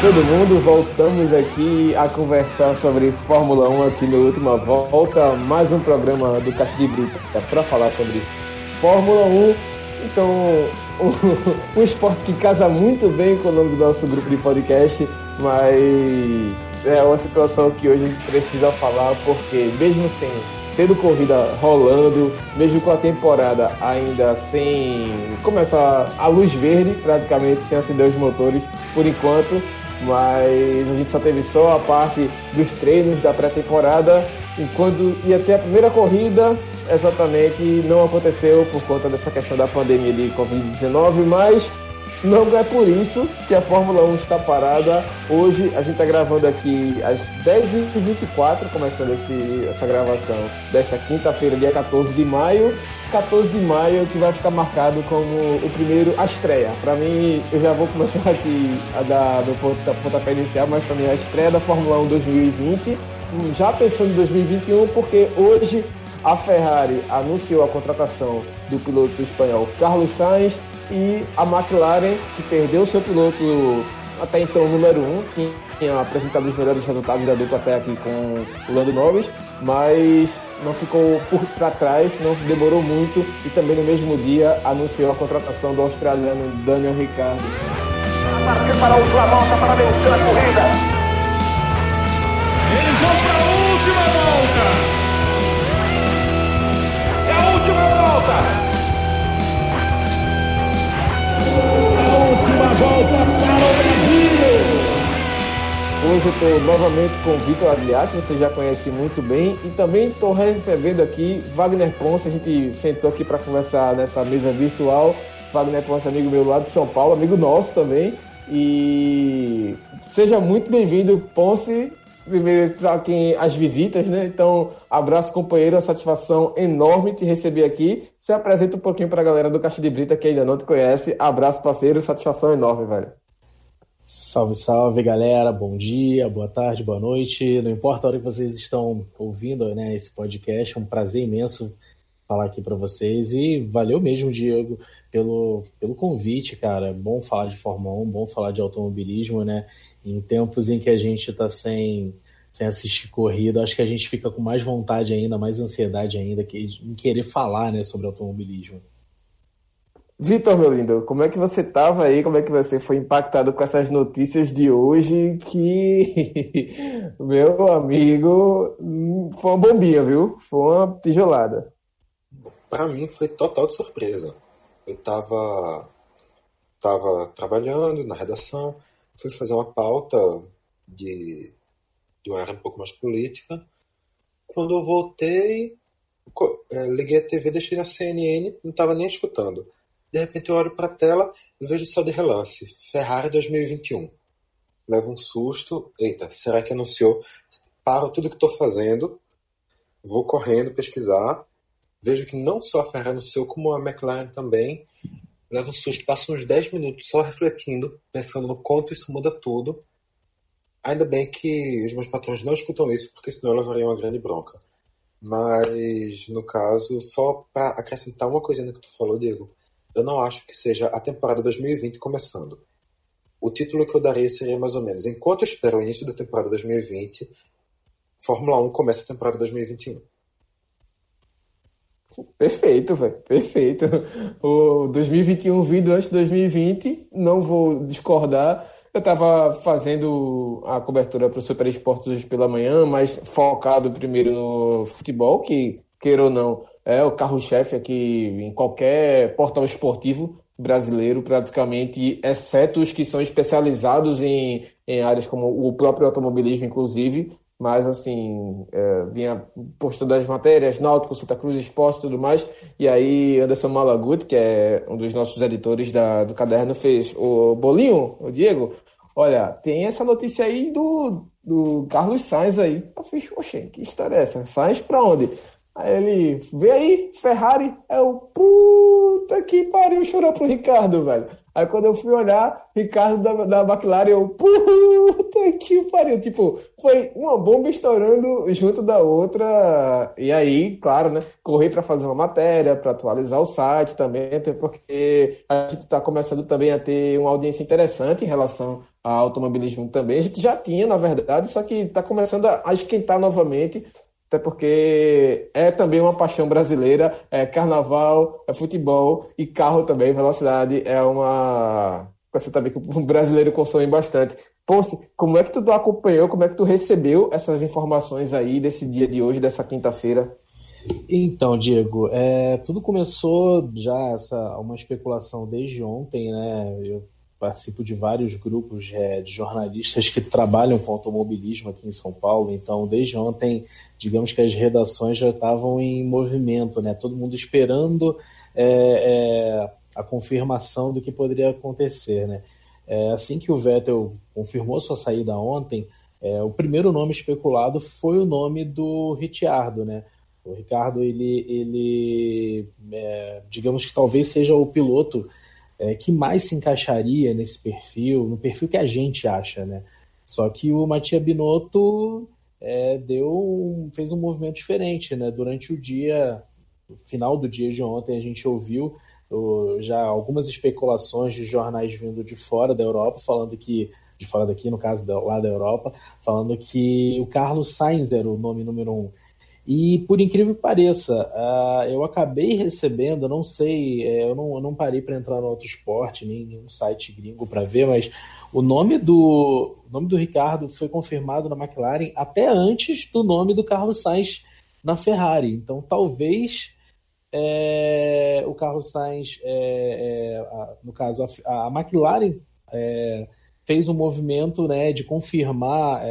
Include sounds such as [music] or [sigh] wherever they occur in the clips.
todo mundo, voltamos aqui a conversar sobre Fórmula 1 aqui no Última Volta, mais um programa do Caixa de Brita para falar sobre Fórmula 1. Então, [laughs] um, um esporte que casa muito bem com o nome do nosso grupo de podcast, mas é uma situação que hoje a gente precisa falar, porque mesmo sem tendo corrida rolando, mesmo com a temporada ainda sem começar a luz verde, praticamente sem acender os motores por enquanto, mas a gente só teve só a parte dos treinos da pré-temporada, enquanto ia ter a primeira corrida, exatamente não aconteceu por conta dessa questão da pandemia de Covid-19, mas não é por isso que a Fórmula 1 está parada. Hoje a gente está gravando aqui às 10h24, começando esse, essa gravação desta quinta-feira, dia 14 de maio. 14 de maio que vai ficar marcado como o primeiro, a estreia. Para mim, eu já vou começar aqui a dar meu pontapé inicial, mas para mim a estreia da Fórmula 1 2020. Já pensando em 2021, porque hoje a Ferrari anunciou a contratação do piloto espanhol Carlos Sainz e a McLaren, que perdeu seu piloto até então número um, que tinha apresentado os melhores resultados da dupla até aqui com o Lando Norris, mas não ficou para trás, não demorou muito e também no mesmo dia anunciou a contratação do australiano Daniel Ricciardo. para a última volta para a corrida. Eles vão para a última volta. Volta para o Brasil! Hoje eu estou novamente com o Vitor que você já conhece muito bem, e também estou recebendo aqui Wagner Ponce. A gente sentou aqui para conversar nessa mesa virtual. Wagner Ponce, amigo meu lá de São Paulo, amigo nosso também. E seja muito bem-vindo, Ponce primeiro para quem as visitas, né? Então, abraço, companheiro, satisfação enorme te receber aqui. Se apresenta um pouquinho para a galera do Caixa de Brita que ainda não te conhece. Abraço, parceiro, satisfação enorme, velho. Salve, salve, galera. Bom dia, boa tarde, boa noite. Não importa a hora que vocês estão ouvindo né, esse podcast, é um prazer imenso falar aqui para vocês. E valeu mesmo, Diego, pelo, pelo convite, cara. Bom falar de Fórmula 1, bom falar de automobilismo, né? Em tempos em que a gente está sem, sem assistir corrida, acho que a gente fica com mais vontade ainda, mais ansiedade ainda que, em querer falar né, sobre automobilismo. Vitor, meu lindo, como é que você estava aí? Como é que você foi impactado com essas notícias de hoje? Que, [laughs] meu amigo, foi uma bombinha, viu? Foi uma tijolada. Para mim foi total de surpresa. Eu estava tava trabalhando na redação, fui fazer uma pauta de, de uma área um pouco mais política. Quando eu voltei, é, liguei a TV, deixei na CNN, não estava nem escutando. De repente eu olho para a tela e vejo só de relance: Ferrari 2021. Levo um susto. Eita, será que anunciou? Paro tudo que estou fazendo, vou correndo pesquisar. Vejo que não só a Ferrari anunciou, como a McLaren também leva um susto, passa uns 10 minutos só refletindo, pensando no quanto isso muda tudo. Ainda bem que os meus patrões não escutam isso, porque senão eu levaria uma grande bronca. Mas, no caso, só para acrescentar uma coisinha que tu falou, Diego, eu não acho que seja a temporada 2020 começando. O título que eu daria seria mais ou menos: enquanto eu espero o início da temporada 2020, Fórmula 1 começa a temporada 2021. Perfeito, velho. Perfeito. O 2021 vindo antes de 2020, não vou discordar. Eu estava fazendo a cobertura para o Super Esportes pela manhã, mas focado primeiro no futebol, que, queira ou não, é o carro-chefe aqui em qualquer portal esportivo brasileiro, praticamente, exceto os que são especializados em, em áreas como o próprio automobilismo, inclusive mas assim, é, vinha postando as matérias, Náutico, Santa Cruz Esporte e tudo mais, e aí Anderson Malaguti, que é um dos nossos editores da, do caderno, fez o Bolinho, o Diego, olha, tem essa notícia aí do, do Carlos Sainz aí. Eu fiz, que história é essa? Sainz pra onde? Aí ele, vê aí, Ferrari, é o puta que pariu, chorou pro Ricardo, velho. Aí quando eu fui olhar, Ricardo da, da McLaren, eu, puta que pariu. Tipo, foi uma bomba estourando junto da outra. E aí, claro, né? Corri para fazer uma matéria, para atualizar o site também, até porque a gente está começando também a ter uma audiência interessante em relação a automobilismo também. A gente já tinha, na verdade, só que está começando a esquentar novamente, até porque é também uma paixão brasileira, é carnaval, é futebol e carro também, velocidade é uma... Você também que o brasileiro consome bastante. Ponce, como é que tu acompanhou, como é que tu recebeu essas informações aí desse dia de hoje, dessa quinta-feira? Então, Diego, é, tudo começou já essa uma especulação desde ontem, né? Eu participo de vários grupos é, de jornalistas que trabalham com automobilismo aqui em São Paulo, então desde ontem, digamos que as redações já estavam em movimento, né? Todo mundo esperando é, é, a confirmação do que poderia acontecer, né? É, assim que o Vettel confirmou sua saída ontem, é, o primeiro nome especulado foi o nome do Ricciardo, né? O Ricardo, ele, ele é, digamos que talvez seja o piloto é, que mais se encaixaria nesse perfil, no perfil que a gente acha, né? Só que o Matia Binotto é, deu um, fez um movimento diferente, né? Durante o dia, final do dia de ontem, a gente ouviu já algumas especulações de jornais vindo de fora da Europa, falando que de fora daqui, no caso lá da Europa, falando que o Carlos Sainz era o nome número um. E por incrível que pareça, uh, eu acabei recebendo, não sei, é, eu, não, eu não parei para entrar no outro esporte, nem nenhum site gringo para ver, mas o nome do o nome do Ricardo foi confirmado na McLaren até antes do nome do Carlos Sainz na Ferrari. Então talvez é, o Carlos Sainz, é, é a, no caso a, a McLaren, é, fez um movimento né, de confirmar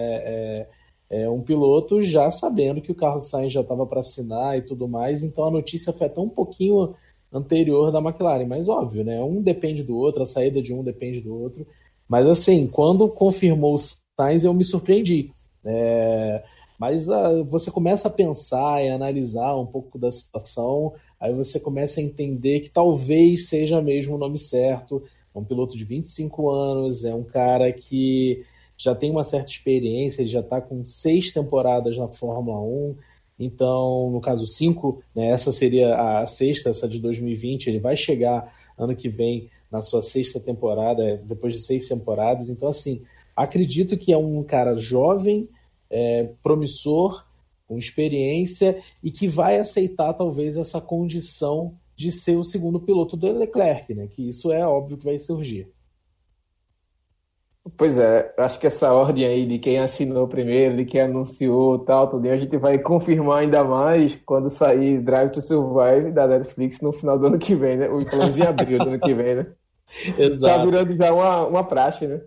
é, um piloto já sabendo que o Carlos Sainz já estava para assinar e tudo mais, então a notícia foi até um pouquinho anterior da McLaren, mas óbvio, né? Um depende do outro, a saída de um depende do outro. Mas assim, quando confirmou o Sainz, eu me surpreendi. É, mas uh, você começa a pensar e analisar um pouco da situação, aí você começa a entender que talvez seja mesmo o nome certo. É um piloto de 25 anos, é um cara que já tem uma certa experiência, ele já está com seis temporadas na Fórmula 1, então, no caso, cinco, né, essa seria a sexta, essa de 2020, ele vai chegar ano que vem na sua sexta temporada, depois de seis temporadas. Então, assim, acredito que é um cara jovem, é, promissor, com experiência e que vai aceitar talvez essa condição de ser o segundo piloto do Leclerc, né? Que isso é óbvio que vai surgir. Pois é, acho que essa ordem aí de quem assinou primeiro, de quem anunciou tal, tudo, a gente vai confirmar ainda mais quando sair Drive to Survive da Netflix no final do ano que vem, né? Ou pelo menos em abril do ano que vem, né? [laughs] Exato. Tá virando já uma, uma praxe, né?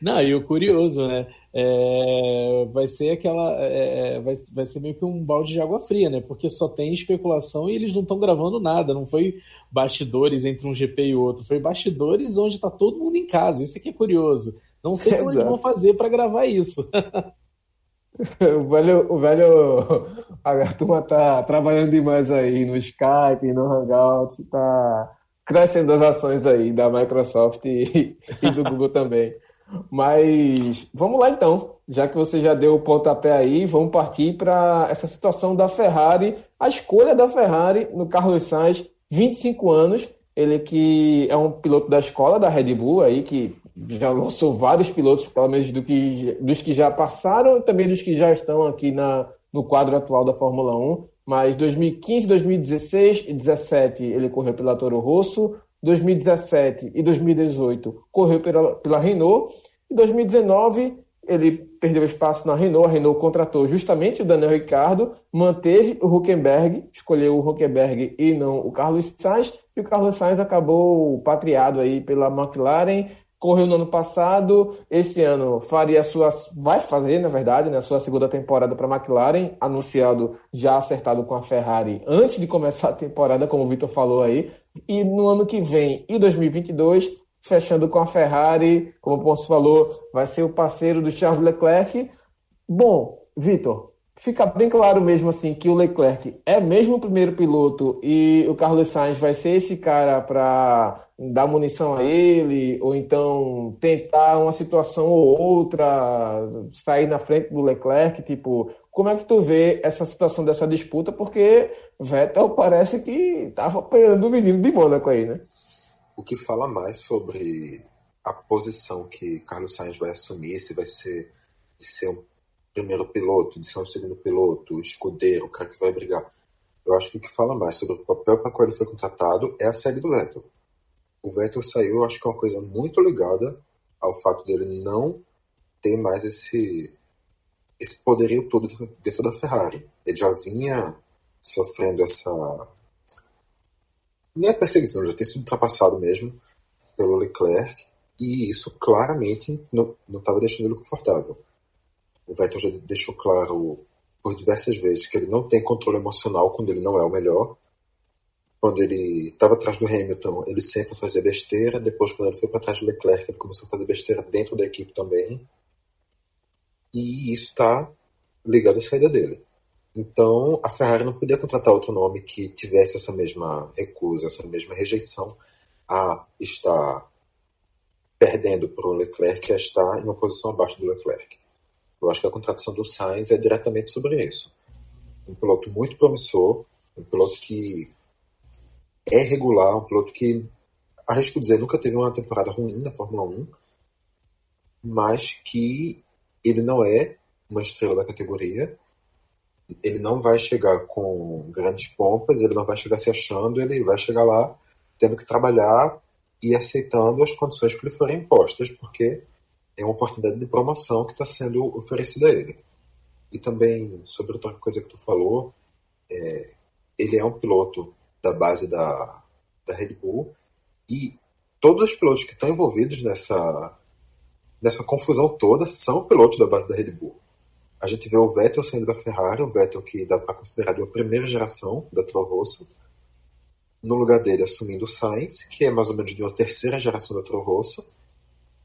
Não, e o curioso, né? É, vai ser aquela. É, é, vai, vai ser meio que um balde de água fria, né? Porque só tem especulação e eles não estão gravando nada. Não foi bastidores entre um GP e outro. Foi bastidores onde está todo mundo em casa. Isso aqui é curioso. Não sei como eles vão fazer para gravar isso. [laughs] o velho, o velho, a turma tá trabalhando demais aí no Skype, no Hangout, tá crescendo as ações aí da Microsoft e, e do Google também. Mas vamos lá então, já que você já deu o pontapé aí, vamos partir para essa situação da Ferrari, a escolha da Ferrari no Carlos Sainz, 25 anos, ele que é um piloto da escola da Red Bull aí, que já lançou vários pilotos, pelo menos do que, dos que já passaram e também dos que já estão aqui na, no quadro atual da Fórmula 1. Mas 2015, 2016 e 2017 ele correu pela Toro Rosso, 2017 e 2018 correu pela, pela Renault, e 2019 ele perdeu espaço na Renault, a Renault contratou justamente o Daniel Ricardo, manteve o Huckenberg, escolheu o Huckenberg e não o Carlos Sainz, e o Carlos Sainz acabou patriado aí pela McLaren, correu no ano passado, esse ano faria sua, vai fazer, na verdade, né, a sua segunda temporada para a McLaren, anunciado já acertado com a Ferrari antes de começar a temporada, como o Vitor falou aí, e no ano que vem, e 2022, fechando com a Ferrari, como o Ponce falou, vai ser o parceiro do Charles Leclerc. Bom, Vitor, fica bem claro mesmo assim que o Leclerc é mesmo o primeiro piloto e o Carlos Sainz vai ser esse cara para dar munição a ele ou então tentar uma situação ou outra sair na frente do Leclerc, tipo, como é que tu vê essa situação dessa disputa? Porque Vettel parece que estava apanhando o menino de Mônaco aí, né? O que fala mais sobre a posição que Carlos Sainz vai assumir, se vai ser ser um primeiro piloto, de ser um segundo piloto, escudeiro, o cara que vai brigar. Eu acho que o que fala mais sobre o papel para qual ele foi contratado é a série do Vettel. O Vettel saiu, eu acho que é uma coisa muito ligada ao fato dele não ter mais esse, esse poderio todo dentro da Ferrari. Ele já vinha sofrendo essa. Nem a perseguição, já tem sido ultrapassado mesmo pelo Leclerc, e isso claramente não estava deixando ele confortável. O Vettel já deixou claro por diversas vezes que ele não tem controle emocional quando ele não é o melhor. Quando ele estava atrás do Hamilton, ele sempre fazia besteira. Depois, quando ele foi para trás do Leclerc, ele começou a fazer besteira dentro da equipe também. E isso está ligado à saída dele. Então, a Ferrari não podia contratar outro nome que tivesse essa mesma recusa, essa mesma rejeição a estar perdendo para o Leclerc, a estar em uma posição abaixo do Leclerc. Eu acho que a contratação do Sainz é diretamente sobre isso. Um piloto muito promissor, um piloto que é regular, um piloto que, arrisco dizer, nunca teve uma temporada ruim na Fórmula 1, mas que ele não é uma estrela da categoria, ele não vai chegar com grandes pompas, ele não vai chegar se achando, ele vai chegar lá tendo que trabalhar e aceitando as condições que lhe forem impostas, porque é uma oportunidade de promoção que está sendo oferecida a ele. E também, sobre outra coisa que tu falou, é, ele é um piloto da base da, da Red Bull e todos os pilotos que estão envolvidos nessa, nessa confusão toda são pilotos da base da Red Bull. A gente vê o Vettel saindo da Ferrari, o Vettel que dá para considerar de uma primeira geração da Toro Rosso, no lugar dele assumindo o Sainz, que é mais ou menos de uma terceira geração da Toro Rosso,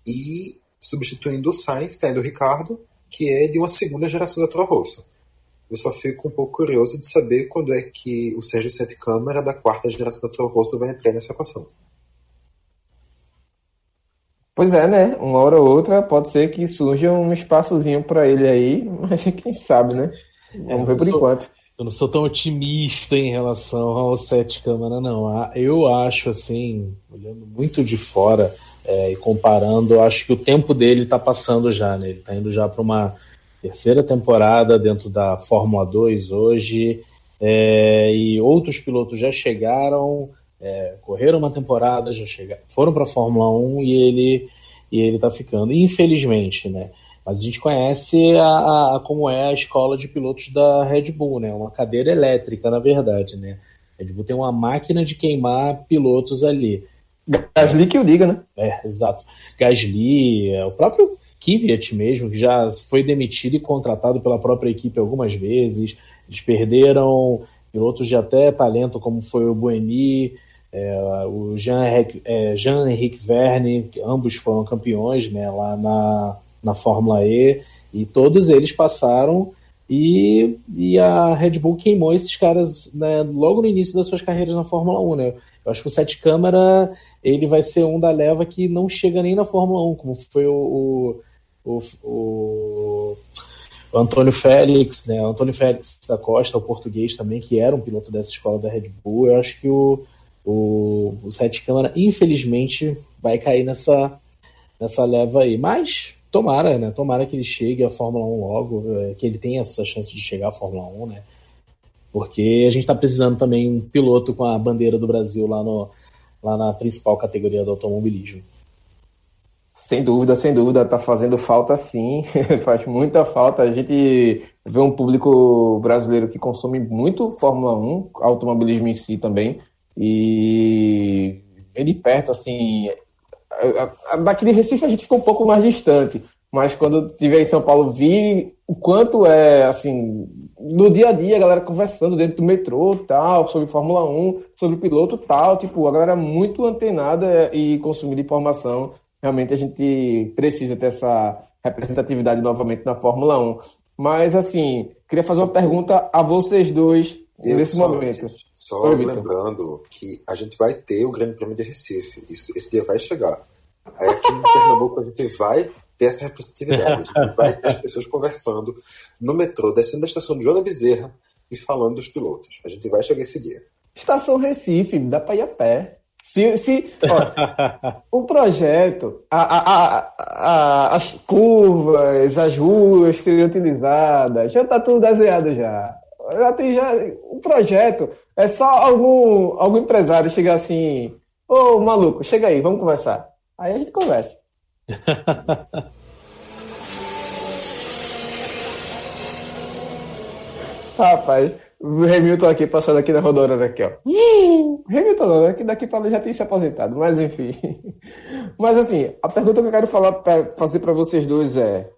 e substituindo o Sainz, tendo o Ricardo, que é de uma segunda geração da Toro Rosso. Eu só fico um pouco curioso de saber quando é que o Sérgio Sete Câmara da quarta geração da Toro Rosso vai entrar nessa equação. Pois é, né? Uma hora ou outra pode ser que surja um espaçozinho para ele aí, [laughs] mas quem sabe, né? Vamos ver por sou, enquanto. Eu não sou tão otimista em relação ao Sete Câmara, não. Eu acho, assim, olhando muito de fora, é, e comparando, acho que o tempo dele está passando já, né? Ele está indo já para uma terceira temporada dentro da Fórmula 2 hoje, é, e outros pilotos já chegaram, é, correram uma temporada, já chegaram, foram para a Fórmula 1 e ele e ele está ficando, infelizmente, né? Mas a gente conhece a, a, como é a escola de pilotos da Red Bull, né? Uma cadeira elétrica, na verdade, né? A Red Bull tem uma máquina de queimar pilotos ali. Gasly que o diga, né? É, exato. Gasly, é, o próprio Kvyat mesmo, que já foi demitido e contratado pela própria equipe algumas vezes. Eles perderam pilotos de até talento, como foi o Bueni, é, o Jean-Henrique é, Jean Verne, ambos foram campeões né, lá na, na Fórmula E, e todos eles passaram e, e a Red Bull queimou esses caras né, logo no início das suas carreiras na Fórmula 1. Né? Eu acho que o Sete Câmara ele vai ser um da leva que não chega nem na Fórmula 1, como foi o, o, o, o Antônio Félix, né? Antônio Félix da Costa, o português também, que era um piloto dessa escola da Red Bull. Eu acho que o, o, o Sete Câmara, infelizmente, vai cair nessa, nessa leva aí. Mas tomara, né? Tomara que ele chegue à Fórmula 1 logo, é, que ele tenha essa chance de chegar à Fórmula 1, né? Porque a gente está precisando também um piloto com a bandeira do Brasil lá no, lá na principal categoria do automobilismo. Sem dúvida, sem dúvida, está fazendo falta sim, [laughs] faz muita falta. A gente vê um público brasileiro que consome muito Fórmula 1, automobilismo em si também, e vem de perto, assim. Daqui de Recife a gente ficou um pouco mais distante, mas quando estiver em São Paulo, vi o quanto é, assim, no dia a dia, a galera conversando dentro do metrô, tal, sobre Fórmula 1, sobre piloto, tal, tipo, a galera muito antenada e consumindo informação. Realmente a gente precisa ter essa representatividade novamente na Fórmula 1. Mas, assim, queria fazer uma pergunta a vocês dois Eu nesse só, momento. Só Oi, lembrando que a gente vai ter o Grande Prêmio de Recife. Isso, esse dia vai chegar. Aí aqui no Pernambuco a gente vai ter essa representatividade. A [laughs] gente vai ter as pessoas conversando no metrô, descendo da estação de Joana Bezerra e falando dos pilotos. A gente vai chegar esse dia. Estação Recife, dá para ir a pé. Se, se ó, [laughs] o projeto, a, a, a, as curvas, as ruas seriam utilizadas, já está tudo desenhado já. Já tem já o projeto. É só algum, algum empresário chegar assim, ô maluco, chega aí, vamos conversar. Aí a gente conversa. Rapaz, o Hamilton aqui, passando aqui na rodovia aqui, ó. Hamilton não, né? Que daqui para lá já tem se aposentado, mas enfim. [laughs] Mas assim, a pergunta que eu quero falar, fazer para vocês dois é: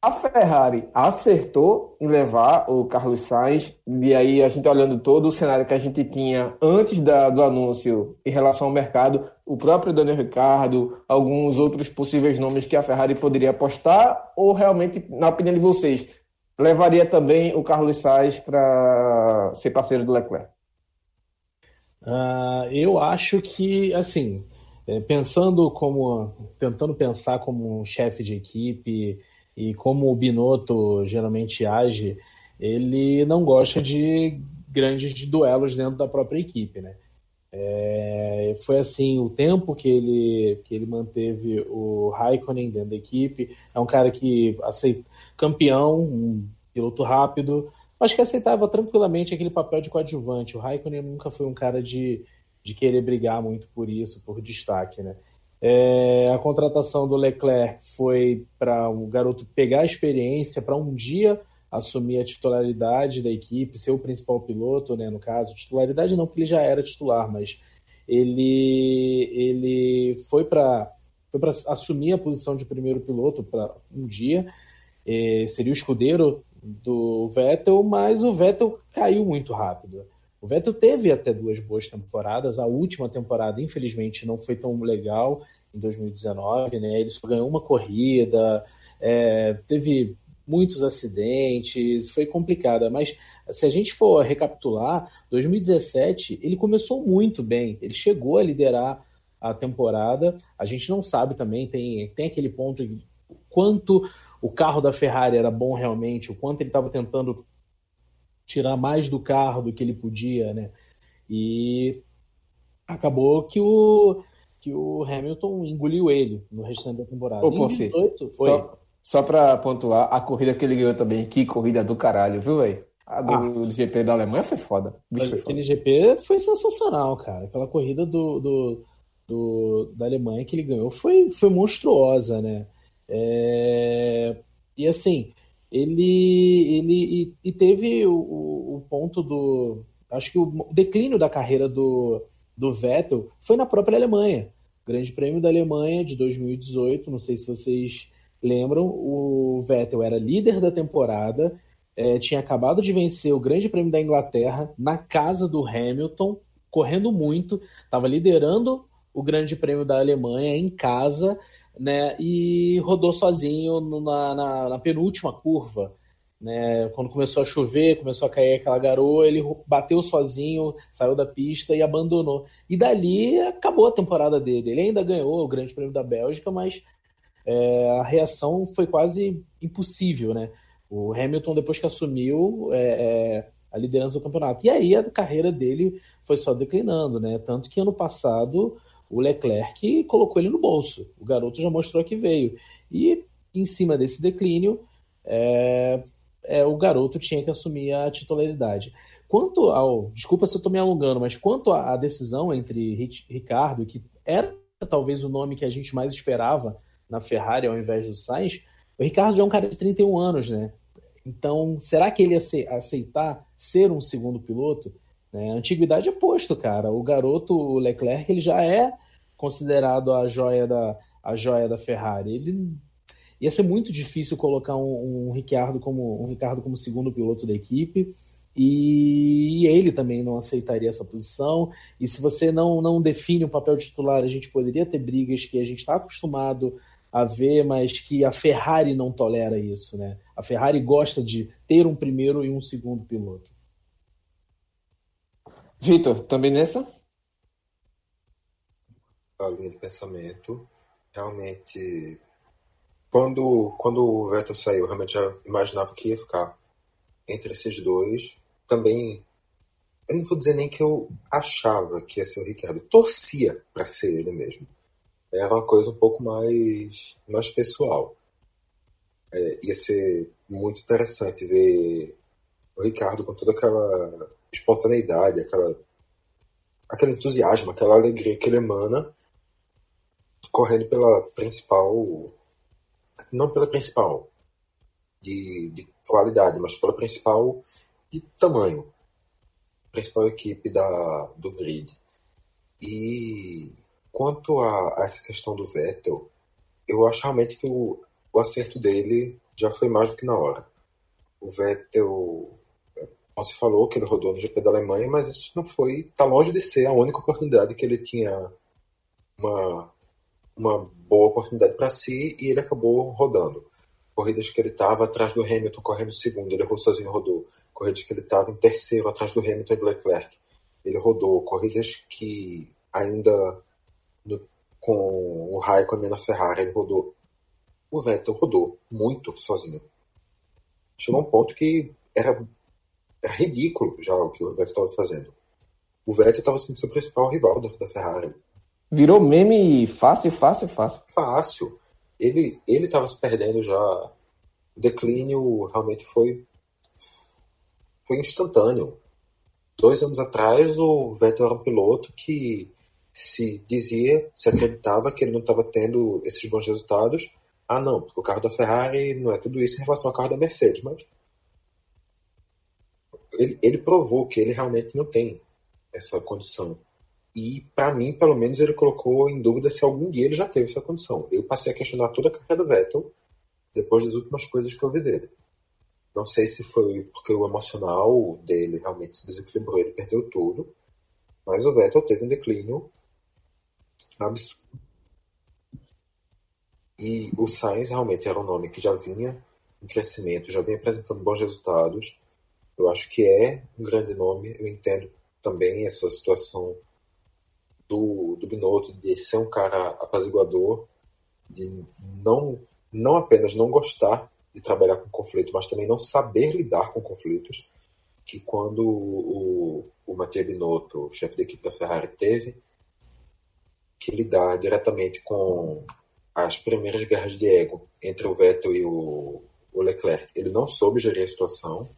a Ferrari acertou em levar o Carlos Sainz, e aí a gente olhando todo o cenário que a gente tinha antes da, do anúncio em relação ao mercado, o próprio Daniel Ricardo, alguns outros possíveis nomes que a Ferrari poderia apostar, ou realmente, na opinião de vocês, levaria também o Carlos Sainz para ser parceiro do Leclerc? Uh, eu acho que, assim, é, pensando como, tentando pensar como um chefe de equipe e como o Binotto geralmente age, ele não gosta de grandes duelos dentro da própria equipe, né? É, foi assim o tempo que ele que ele manteve o Raikkonen dentro da equipe. É um cara que aceita, campeão, um piloto rápido. Acho que aceitava tranquilamente aquele papel de coadjuvante. O Raikkonen nunca foi um cara de, de querer brigar muito por isso, por destaque, né? É, a contratação do Leclerc foi para o garoto pegar a experiência, para um dia assumir a titularidade da equipe, ser o principal piloto, né, no caso. Titularidade não, porque ele já era titular, mas ele, ele foi para foi assumir a posição de primeiro piloto para um dia. É, seria o escudeiro do Vettel, mas o Vettel caiu muito rápido. O Vettel teve até duas boas temporadas. A última temporada, infelizmente, não foi tão legal em 2019, né? Ele só ganhou uma corrida, é, teve muitos acidentes, foi complicada. Mas se a gente for recapitular, 2017 ele começou muito bem. Ele chegou a liderar a temporada. A gente não sabe também, tem, tem aquele ponto de quanto o carro da Ferrari era bom realmente, o quanto ele estava tentando tirar mais do carro do que ele podia, né? E acabou que o, que o Hamilton engoliu ele no restante da temporada. Ô, em 18, só, só para pontuar, a corrida que ele ganhou também, que corrida do caralho, viu, velho? A do, ah, do, GP da Alemanha foi foda. Bicho foi aquele foda. GP foi sensacional, cara. Aquela corrida do, do, do, da Alemanha que ele ganhou foi, foi monstruosa, né? É, e assim, ele, ele e, e teve o, o, ponto do. Acho que o declínio da carreira do, do Vettel foi na própria Alemanha. Grande Prêmio da Alemanha de 2018, não sei se vocês lembram, o Vettel era líder da temporada, é, tinha acabado de vencer o Grande Prêmio da Inglaterra na casa do Hamilton, correndo muito, estava liderando o Grande Prêmio da Alemanha em casa né? E rodou sozinho na, na, na, penúltima curva, né? Quando começou a chover, começou a cair aquela garoa, ele bateu sozinho, saiu da pista e abandonou. E dali acabou a temporada dele. Ele ainda ganhou o Grande Prêmio da Bélgica, mas é, a reação foi quase impossível, né? O Hamilton, depois que assumiu é, é, a liderança do campeonato. E aí a carreira dele foi só declinando, né? Tanto que ano passado o Leclerc colocou ele no bolso. O garoto já mostrou que veio. E em cima desse declínio, é, é, o garoto tinha que assumir a titularidade. Quanto ao. Desculpa se eu estou me alongando, mas quanto à decisão entre Ricardo, que era talvez o nome que a gente mais esperava na Ferrari ao invés do Sainz, o Ricardo já é um cara de 31 anos, né? Então, será que ele ia aceitar ser um segundo piloto? Né? A antiguidade é posto, cara. O garoto o Leclerc ele já é considerado a joia da, a joia da Ferrari. Ele ia ser muito difícil colocar um, um Ricardo como um Ricardo como segundo piloto da equipe. E ele também não aceitaria essa posição. E se você não, não define um papel titular, a gente poderia ter brigas que a gente está acostumado a ver, mas que a Ferrari não tolera isso, né? A Ferrari gosta de ter um primeiro e um segundo piloto. Vitor, também nessa? A linha de pensamento. Realmente, quando, quando o Vettel saiu, realmente já imaginava que ia ficar entre esses dois. Também eu não vou dizer nem que eu achava que ia ser o Ricardo, torcia para ser ele mesmo. Era uma coisa um pouco mais, mais pessoal. É, ia ser muito interessante ver o Ricardo com toda aquela espontaneidade, aquela, aquele entusiasmo, aquela alegria que ele emana, correndo pela principal. Não pela principal de, de qualidade, mas pela principal de tamanho principal equipe da, do grid. E quanto a, a, essa questão do Vettel, eu acho realmente que o, o acerto dele já foi mais do que na hora. O Vettel, como se falou, que ele rodou no GP da Alemanha, mas isso não foi, está longe de ser a única oportunidade que ele tinha uma, uma boa oportunidade para si e ele acabou rodando. Corridas que ele estava atrás do Hamilton correndo segundo, ele errou sozinho rodou corridas que ele estava em terceiro atrás do Hamilton e do Leclerc. Ele rodou corridas que ainda no, com o Raikkonen na Ferrari ele rodou. O Vettel rodou muito sozinho. Chegou a um ponto que era, era ridículo já o que o Vettel estava fazendo. O Vettel estava sendo seu principal rival da, da Ferrari. Virou meme fácil, fácil, fácil. Fácil. Ele ele estava se perdendo já. O declínio realmente foi foi instantâneo. Dois anos atrás, o Vettel era um piloto que se dizia, se acreditava que ele não estava tendo esses bons resultados. Ah, não, porque o carro da Ferrari não é tudo isso em relação ao carro da Mercedes, mas ele, ele provou que ele realmente não tem essa condição. E, para mim, pelo menos, ele colocou em dúvida se algum dia ele já teve essa condição. Eu passei a questionar toda a carreira do Vettel depois das últimas coisas que eu vi dele. Não sei se foi porque o emocional dele realmente se desequilibrou, ele perdeu tudo. Mas o Vettel teve um declínio absurdo. E o Sainz realmente era um nome que já vinha em crescimento, já vinha apresentando bons resultados. Eu acho que é um grande nome. Eu entendo também essa situação do, do Binotto de ser um cara apaziguador, de não, não apenas não gostar de trabalhar com conflito, mas também não saber lidar com conflitos, que quando o, o Matheus Binotto, chefe da equipe da Ferrari, teve que lidar diretamente com as primeiras guerras de ego entre o Vettel e o, o Leclerc, ele não soube gerir a situação,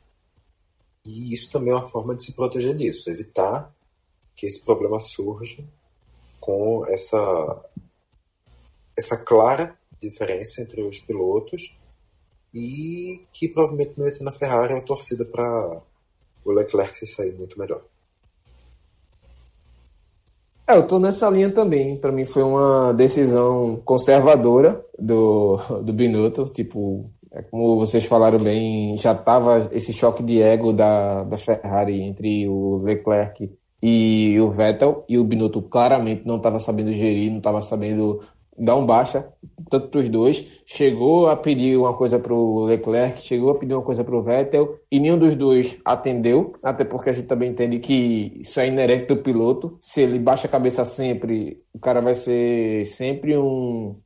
e isso também é uma forma de se proteger disso, evitar que esse problema surja com essa essa clara diferença entre os pilotos e que provavelmente não entra na Ferrari é a torcida para o Leclerc se sair muito melhor. É, eu tô nessa linha também. Para mim foi uma decisão conservadora do, do Binotto. Tipo, é como vocês falaram bem, já tava esse choque de ego da, da Ferrari entre o Leclerc e o Vettel, e o Binotto claramente não estava sabendo gerir, não estava sabendo dar um baixa, tanto para os dois. Chegou a pedir uma coisa para o Leclerc, chegou a pedir uma coisa para o Vettel, e nenhum dos dois atendeu, até porque a gente também entende que isso é inerente do piloto. Se ele baixa a cabeça sempre, o cara vai ser sempre um,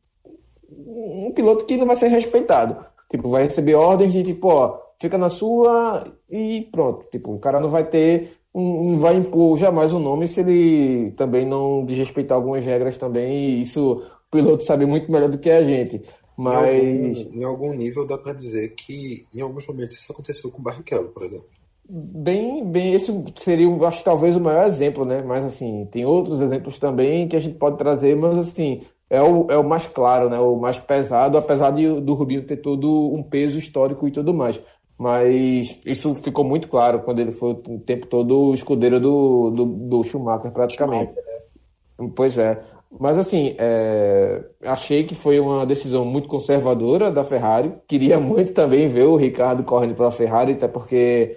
um piloto que não vai ser respeitado. Tipo, vai receber ordens de tipo, ó, fica na sua e pronto. Tipo, o cara não vai ter não vai impor jamais o nome se ele também não desrespeitar algumas regras também. E isso piloto sabe muito melhor do que a gente. Mas. Em algum, em algum nível dá para dizer que em alguns momentos isso aconteceu com o Barrichello, por exemplo. Bem, bem, esse seria, acho talvez o maior exemplo, né? Mas assim, tem outros exemplos também que a gente pode trazer, mas assim, é o, é o mais claro, né? O mais pesado, apesar de, do Rubinho ter todo um peso histórico e tudo mais. Mas isso ficou muito claro quando ele foi o tempo todo o escudeiro do, do, do Schumacher, praticamente. Schumacher, né? Pois é. Mas assim, é... achei que foi uma decisão muito conservadora da Ferrari. Queria muito também ver o Ricardo correndo pela Ferrari, até porque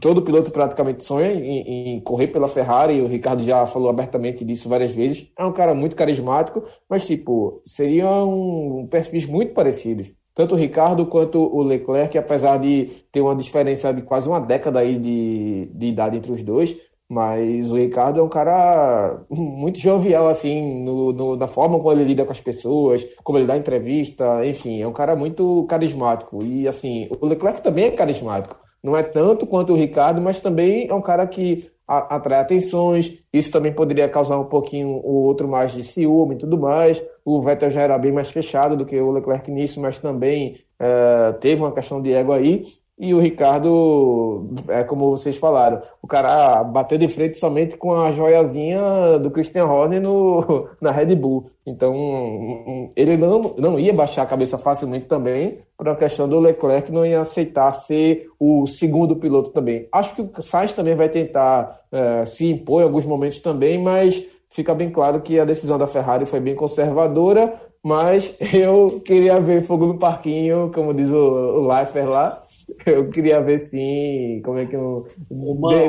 todo piloto praticamente sonha em, em, correr pela Ferrari. O Ricardo já falou abertamente disso várias vezes. É um cara muito carismático, mas tipo, seriam um, perfis muito parecidos. Tanto o Ricardo quanto o Leclerc, apesar de ter uma diferença de quase uma década aí de, de idade entre os dois, mas o Ricardo é um cara [laughs] muito jovial, assim, no, no, na forma como ele lida com as pessoas, como ele dá entrevista, enfim, é um cara muito carismático. E, assim, o Leclerc também é carismático. Não é tanto quanto o Ricardo, mas também é um cara que atrai atenções, isso também poderia causar um pouquinho o outro mais de ciúme e tudo mais. O Vettel já era bem mais fechado do que o Leclerc nisso, mas também é, teve uma questão de ego aí. E o Ricardo, é como vocês falaram, o cara bateu de frente somente com a joiazinha do Christian Horner no, [laughs] na Red Bull. Então, ele não, não ia baixar a cabeça facilmente também, para a questão do Leclerc não ia aceitar ser o segundo piloto também. Acho que o Sainz também vai tentar é, se impor em alguns momentos também, mas fica bem claro que a decisão da Ferrari foi bem conservadora, mas [laughs] eu queria ver fogo no parquinho, como diz o, o Leifert lá, [laughs] eu queria ver sim como é que um,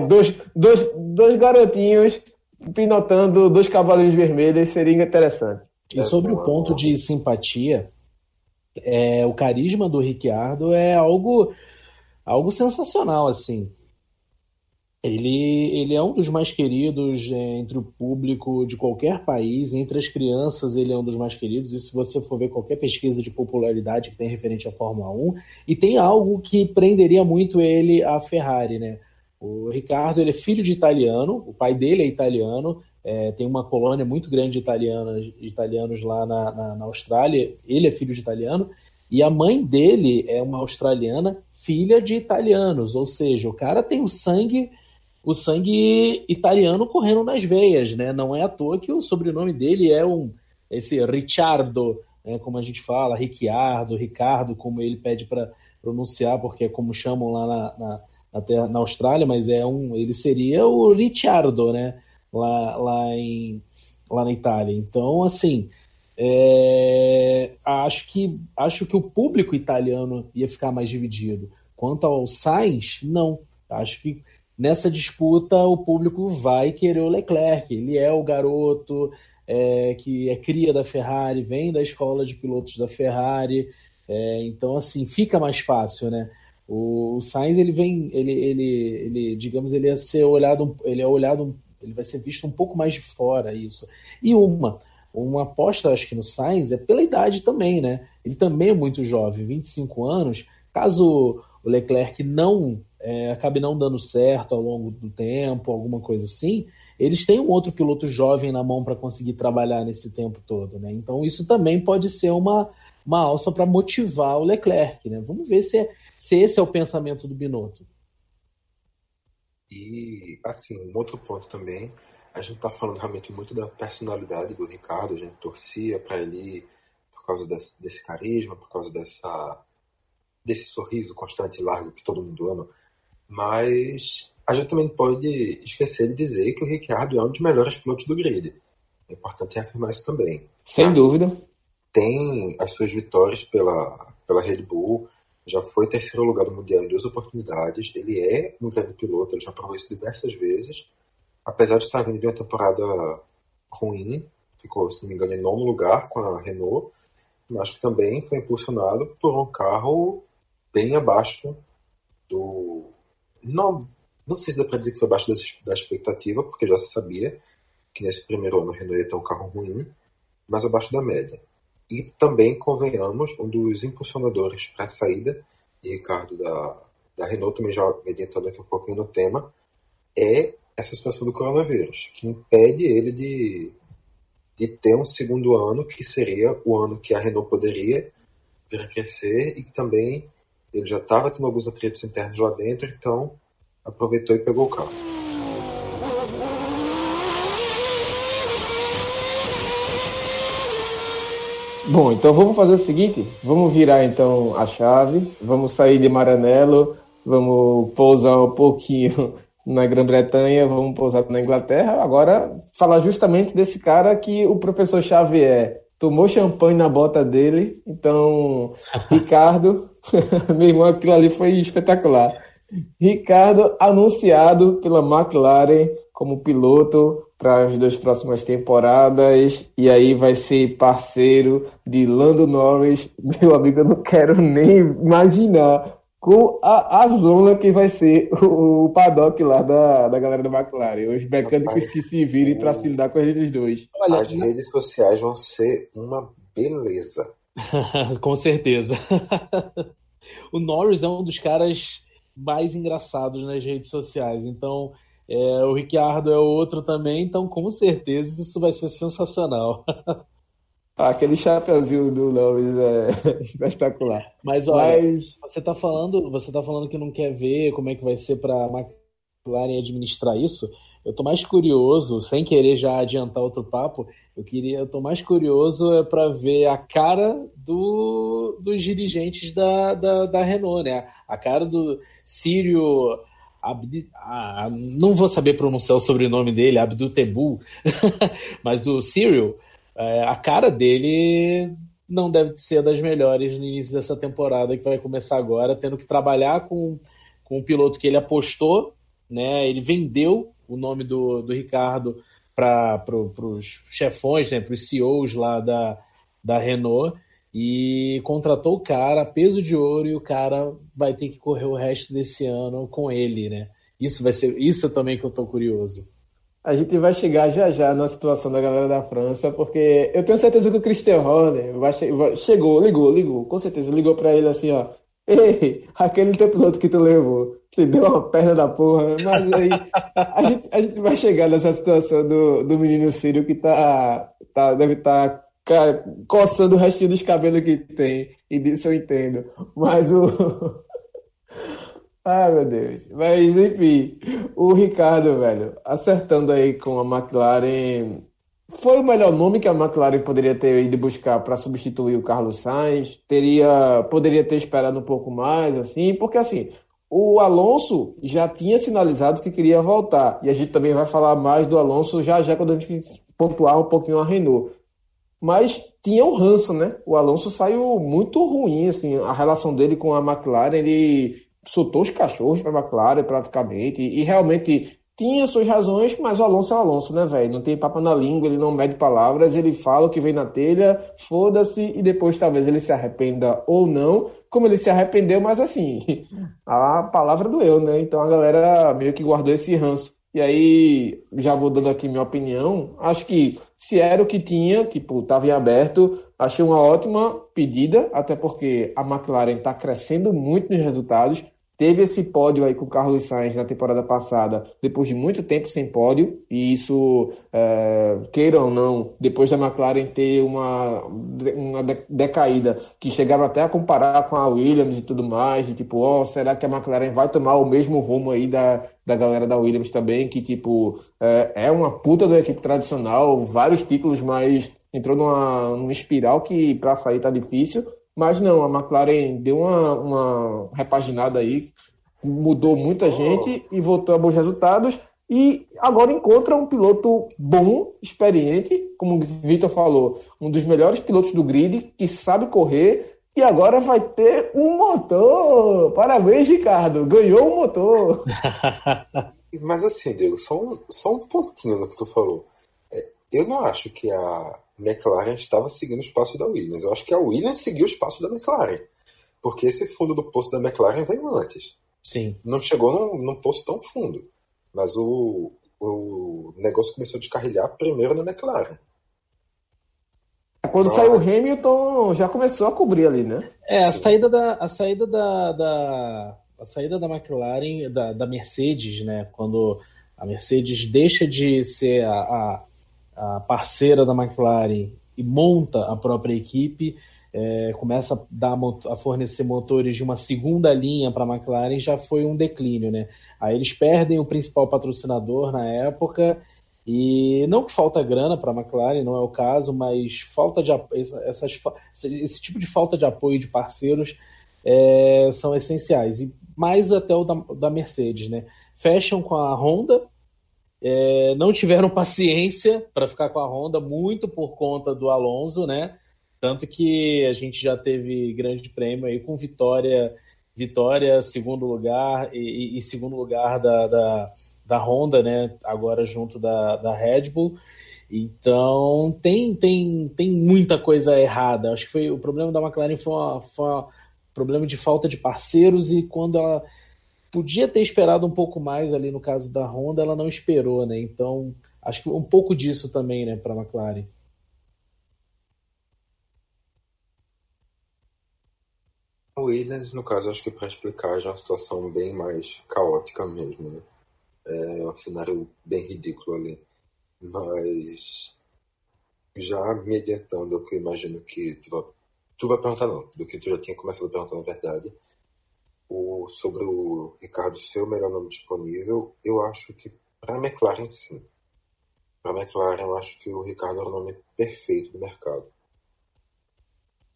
dois, dois, dois garotinhos pinotando dois cavalinhos vermelhos seria interessante. E sobre o ponto de simpatia, é, o carisma do Ricciardo é algo algo sensacional assim. Ele, ele é um dos mais queridos é, entre o público de qualquer país, entre as crianças ele é um dos mais queridos, e se você for ver qualquer pesquisa de popularidade que tem referente à Fórmula 1, e tem algo que prenderia muito ele à Ferrari, né? O Ricardo ele é filho de italiano, o pai dele é italiano, é, tem uma colônia muito grande de italianos, italianos lá na, na, na Austrália, ele é filho de italiano, e a mãe dele é uma australiana, filha de italianos, ou seja, o cara tem o sangue o sangue italiano correndo nas veias, né? Não é à toa que o sobrenome dele é um esse Ricciardo, né? como a gente fala, Ricciardo, Ricardo, como ele pede para pronunciar, porque é como chamam lá na, na, na, terra, na, Austrália, mas é um, ele seria o Ricciardo, né? Lá, lá, em, lá na Itália. Então, assim, é, acho que acho que o público italiano ia ficar mais dividido. Quanto ao Sainz, não. Acho que nessa disputa o público vai querer o Leclerc. Ele é o garoto é, que é cria da Ferrari, vem da escola de pilotos da Ferrari. É, então, assim, fica mais fácil, né? O, o Sainz, ele vem, ele, ele, ele, digamos, ele ia ser olhado, ele é olhado, ele vai ser visto um pouco mais de fora, isso. E uma, uma aposta, acho que no Sainz, é pela idade também, né? Ele também é muito jovem, 25 anos. Caso o Leclerc não é, acabe não dando certo ao longo do tempo, alguma coisa assim, eles têm um outro piloto jovem na mão para conseguir trabalhar nesse tempo todo, né? Então isso também pode ser uma, uma alça para motivar o Leclerc, né? Vamos ver se, é, se esse é o pensamento do Binotto. E assim, um outro ponto também, a gente está falando realmente muito da personalidade do Ricardo, a gente torcia para ele por causa desse, desse carisma, por causa dessa desse sorriso constante e largo que todo mundo ama. Mas a gente também pode esquecer de dizer que o Ricciardo é um dos melhores pilotos do grid. É importante afirmar isso também. Sem tá? dúvida. Tem as suas vitórias pela, pela Red Bull, já foi terceiro lugar do Mundial em duas oportunidades. Ele é um grande piloto, ele já provou isso diversas vezes. Apesar de estar vindo de uma temporada ruim, ficou, se não me engano, em nono lugar com a Renault, mas que também foi impulsionado por um carro bem abaixo do. Não, não sei se dá para dizer que foi abaixo da expectativa, porque já se sabia que nesse primeiro ano a Renault ia ter um carro ruim, mas abaixo da média. E também, convenhamos, um dos impulsionadores para a saída de Ricardo da, da Renault, também já mediantando aqui um pouquinho no tema, é essa situação do coronavírus, que impede ele de, de ter um segundo ano, que seria o ano que a Renault poderia vir a crescer e que também ele já estava tendo alguns atritos internos lá dentro, então aproveitou e pegou o carro. Bom, então vamos fazer o seguinte, vamos virar então a chave, vamos sair de Maranello, vamos pousar um pouquinho [laughs] na Grã-Bretanha, vamos pousar na Inglaterra. Agora, falar justamente desse cara que o professor Xavier tomou champanhe na bota dele. Então, [laughs] Ricardo, [laughs] meu irmão, aquilo ali foi espetacular. Ricardo anunciado pela McLaren como piloto para as duas próximas temporadas e aí vai ser parceiro de Lando Norris. [laughs] Meu amigo, eu não quero nem imaginar com a, a zona que vai ser o, o paddock lá da, da galera da McLaren. Os mecânicos que se virem para se lidar com eles dois. Olha, As redes sociais vão ser uma beleza. [laughs] com certeza. [laughs] o Norris é um dos caras mais engraçados nas redes sociais. Então, É, o Ricciardo é outro também, então com certeza isso vai ser sensacional. [laughs] Ah, aquele chapeuzinho do Norris é espetacular. Mas olha, Mas... você está falando, você tá falando que não quer ver como é que vai ser para a McLaren administrar isso. Eu tô mais curioso, sem querer já adiantar outro papo, eu queria, eu tô mais curioso é para ver a cara do, dos dirigentes da, da, da Renault, né? A cara do Círio Abdi, não vou saber pronunciar o sobrenome dele, Abdutebu, [laughs] mas do Cyril, é, a cara dele não deve ser das melhores no início dessa temporada que vai começar agora, tendo que trabalhar com, com um piloto que ele apostou, né? Ele vendeu o nome do, do Ricardo para pro, os chefões, né? Para os CEOs lá da, da Renault e contratou o cara, peso de ouro, e o cara vai ter que correr o resto desse ano com ele, né? Isso vai ser isso também que eu tô curioso. A gente vai chegar já já na situação da galera da França, porque eu tenho certeza que o Christian Horner vai vai, chegou, ligou, ligou, com certeza, ligou para ele assim, ó. Ei, aquele piloto que tu levou, te deu uma perna da porra, mas aí a gente, a gente vai chegar nessa situação do, do menino Sírio que tá, tá, deve estar tá coçando o restinho dos cabelos que tem. E disso eu entendo. Mas o. [laughs] Ai, meu Deus. Mas, enfim, o Ricardo, velho, acertando aí com a McLaren. Foi o melhor nome que a McLaren poderia ter ido buscar para substituir o Carlos Sainz. Teria, poderia ter esperado um pouco mais, assim, porque assim, o Alonso já tinha sinalizado que queria voltar. E a gente também vai falar mais do Alonso já já quando a gente pontuar um pouquinho a Renault mas tinha um ranço, né? O Alonso saiu muito ruim, assim, a relação dele com a McLaren, ele soltou os cachorros para a McLaren praticamente, e, realmente tinha suas razões, mas o Alonso é o Alonso, né, velho? Não tem papo na língua, ele não mede palavras, ele fala o que vem na telha, foda-se, e depois talvez ele se arrependa ou não, como ele se arrependeu, mas assim, [laughs] a palavra doeu, né? Então a galera meio que guardou esse ranço. E aí, já vou dando aqui minha opinião. Acho que se era o que tinha, tipo, estava em aberto, achei uma ótima pedida, até porque a McLaren está crescendo muito nos resultados. Teve esse pódio aí com o Carlos Sainz na temporada passada, depois de muito tempo sem pódio, e isso, é, queira ou não, depois da McLaren ter uma, uma decaída que chegava até a comparar com a Williams e tudo mais, de tipo, ó, oh, será que a McLaren vai tomar o mesmo rumo aí da, da galera da Williams também, que tipo, é, é uma puta da equipe tradicional, vários títulos, mas entrou numa, numa espiral que para sair tá difícil. Mas não, a McLaren deu uma, uma repaginada aí, mudou muita gente e voltou a bons resultados. E agora encontra um piloto bom, experiente, como o Vitor falou, um dos melhores pilotos do grid, que sabe correr. E agora vai ter um motor. Parabéns, Ricardo. Ganhou um motor. [laughs] Mas assim, Diego, só um, só um pontinho no que tu falou. É, eu não acho que a, McLaren estava seguindo os passos da Williams. Eu acho que a Williams seguiu os passos da McLaren. Porque esse fundo do poço da McLaren veio antes. Sim. Não chegou num, num poço tão fundo. Mas o, o negócio começou a descarrilhar primeiro na McLaren. Quando saiu o Hamilton, já começou a cobrir ali, né? É, a Sim. saída da. A saída da, da, a saída da McLaren, da, da Mercedes, né? Quando a Mercedes deixa de ser a, a a parceira da McLaren e monta a própria equipe, é, começa a, dar, a fornecer motores de uma segunda linha para a McLaren, já foi um declínio, né? Aí eles perdem o principal patrocinador na época e não que falta grana para a McLaren, não é o caso, mas falta de essas, esse tipo de falta de apoio de parceiros é, são essenciais e mais até o da, da Mercedes, né? Fecham com a Honda, é, não tiveram [laughs] paciência para ficar com a Honda, muito por conta do Alonso, né? Tanto que a gente já teve grande prêmio aí com vitória, vitória, segundo lugar e, e segundo lugar da, da, da, Honda, né? Agora junto da, da Red Bull. Então tem, tem, tem muita coisa errada. Acho que foi o problema da McLaren foi, uma, foi um problema de falta de parceiros e quando ela podia ter esperado um pouco mais ali no caso da Honda, ela não esperou, né? Então, acho que um pouco disso também, né, para a McLaren. Williams, no caso, acho que para explicar já é uma situação bem mais caótica mesmo, né? É um cenário bem ridículo ali. Mas já me adiantando que eu imagino que tu vai, tu vai perguntar não, do que tu já tinha começado a perguntar na verdade, o, sobre o Ricardo ser o melhor nome disponível, eu acho que para a McLaren sim. Para a McLaren eu acho que o Ricardo é o nome perfeito do mercado.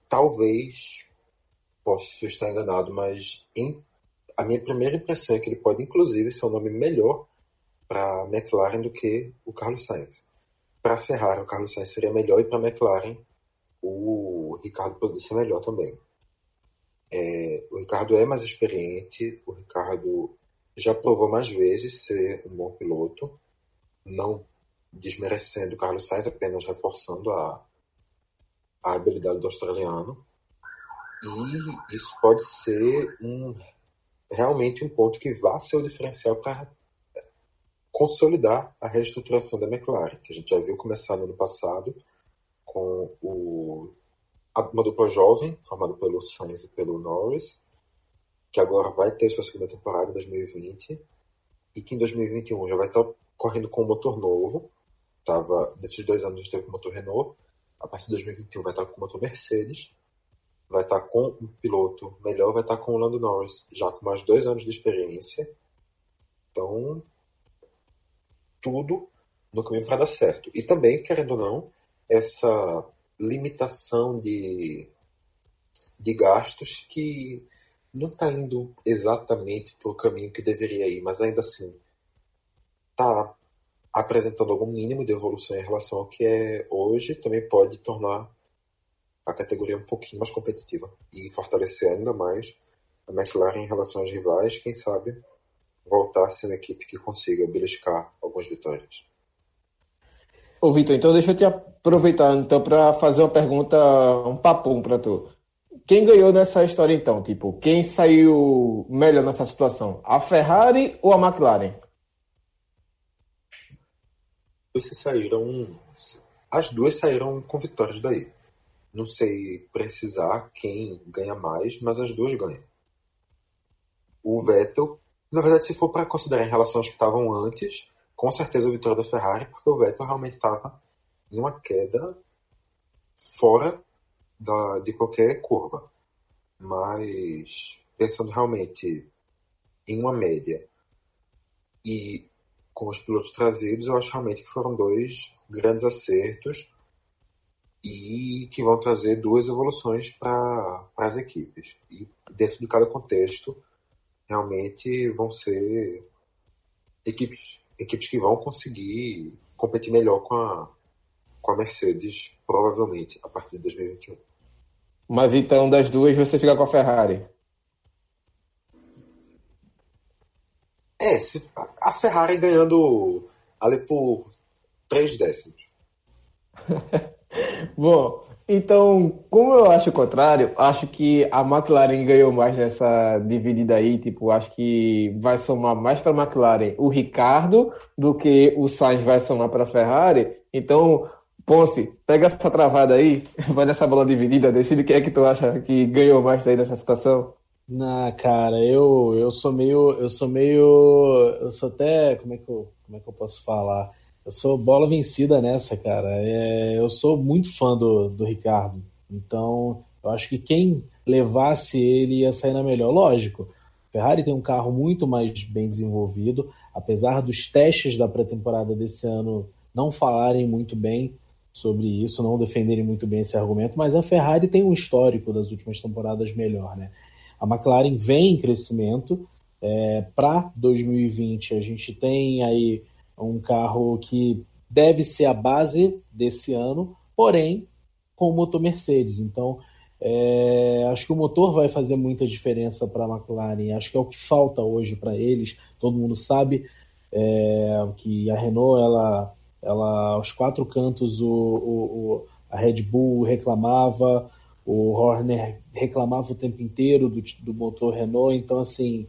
Talvez possa estar enganado, mas em, a minha primeira impressão é que ele pode inclusive ser um nome melhor para a McLaren do que o Carlos Sainz. Para a Ferrari, o Carlos Sainz seria melhor e para a McLaren, o Ricardo poderia ser melhor também. É, o Ricardo é mais experiente, o Ricardo já provou mais vezes ser um bom piloto, não desmerecendo o Carlos Sainz, apenas reforçando a, a habilidade do australiano. E isso pode ser um, realmente um ponto que vá ser o diferencial para consolidar a reestruturação da McLaren, que a gente já viu começar no ano passado com o, uma dupla jovem, formada pelo Sainz e pelo Norris, que agora vai ter sua segunda temporada em 2020, e que em 2021 já vai estar correndo com um motor novo. Tava, nesses dois anos a gente teve com motor Renault, a partir de 2021 vai estar com o motor Mercedes, vai estar com um piloto melhor, vai estar com o Lando Norris, já com mais dois anos de experiência. Então, tudo no caminho para dar certo. E também, querendo ou não, essa limitação de, de gastos que não está indo exatamente para o caminho que deveria ir, mas ainda assim está apresentando algum mínimo de evolução em relação ao que é hoje, também pode tornar a categoria um pouquinho mais competitiva e fortalecer ainda mais a McLaren em relação aos rivais, quem sabe voltar a ser uma equipe que consiga beliscar algumas vitórias. Ô Vitor, então deixa eu te aproveitar então para fazer uma pergunta, um papum para tu. Quem ganhou nessa história então? Tipo, quem saiu melhor nessa situação? A Ferrari ou a McLaren? Vocês saíram. As duas saíram com vitórias daí. Não sei precisar quem ganha mais, mas as duas ganham. O Vettel na verdade, se for para considerar em relação aos que estavam antes, com certeza a vitória da Ferrari, porque o Vettel realmente estava em uma queda fora da, de qualquer curva. Mas pensando realmente em uma média e com os pilotos trazidos, eu acho realmente que foram dois grandes acertos e que vão trazer duas evoluções para as equipes. E dentro de cada contexto, realmente vão ser equipes, equipes que vão conseguir competir melhor com a, com a Mercedes, provavelmente, a partir de 2021. Mas então, das duas, você fica com a Ferrari? É, se, a Ferrari ganhando ali por três décimos. [laughs] Bom, então, como eu acho o contrário, acho que a McLaren ganhou mais nessa dividida aí. Tipo, acho que vai somar mais para a McLaren o Ricardo do que o Sainz vai somar para a Ferrari. Então, Ponce, pega essa travada aí, [laughs] vai nessa bola dividida, decide quem é que tu acha que ganhou mais aí nessa situação. Na cara, eu eu sou meio eu sou meio eu sou até como é que eu, como é que eu posso falar? Eu sou bola vencida nessa, cara. É, eu sou muito fã do, do Ricardo. Então, eu acho que quem levasse ele ia sair na melhor. Lógico, Ferrari tem um carro muito mais bem desenvolvido, apesar dos testes da pré-temporada desse ano não falarem muito bem sobre isso, não defenderem muito bem esse argumento, mas a Ferrari tem um histórico das últimas temporadas melhor, né? A McLaren vem em crescimento. É, Para 2020, a gente tem aí um carro que deve ser a base desse ano, porém com o motor Mercedes. Então, é, acho que o motor vai fazer muita diferença para a McLaren. Acho que é o que falta hoje para eles. Todo mundo sabe é, que a Renault, ela, ela aos quatro cantos, o, o, a Red Bull reclamava, o Horner reclamava o tempo inteiro do, do motor Renault. Então, assim,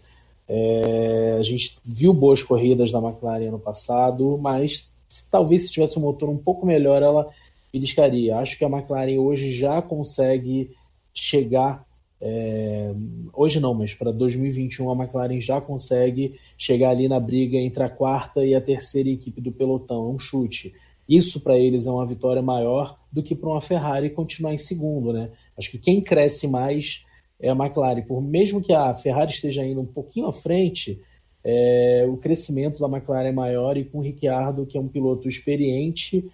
é, a gente viu boas corridas da McLaren ano passado, mas se, talvez se tivesse um motor um pouco melhor, ela beliscaria. Acho que a McLaren hoje já consegue chegar é, hoje não, mas para 2021 a McLaren já consegue chegar ali na briga entre a quarta e a terceira equipe do pelotão, é um chute. Isso para eles é uma vitória maior do que para uma Ferrari continuar em segundo, né? Acho que quem cresce mais é a McLaren. Por mesmo que a Ferrari esteja indo um pouquinho à frente, é, o crescimento da McLaren é maior e com o Ricciardo, que é um piloto experiente,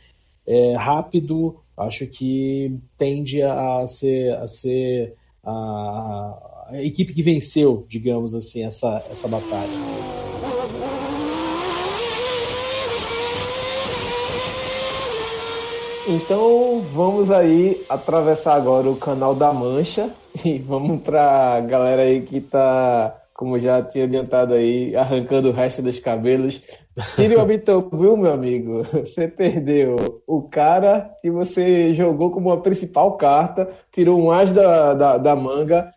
é, rápido, acho que tende a ser, a ser a, a equipe que venceu, digamos assim, essa, essa batalha. Então vamos aí atravessar agora o canal da Mancha [laughs] e vamos para galera aí que tá, como já tinha adiantado aí, arrancando o resto dos cabelos. Sírio [laughs] viu meu amigo, você perdeu o cara que você jogou como a principal carta, tirou um as da, da, da manga,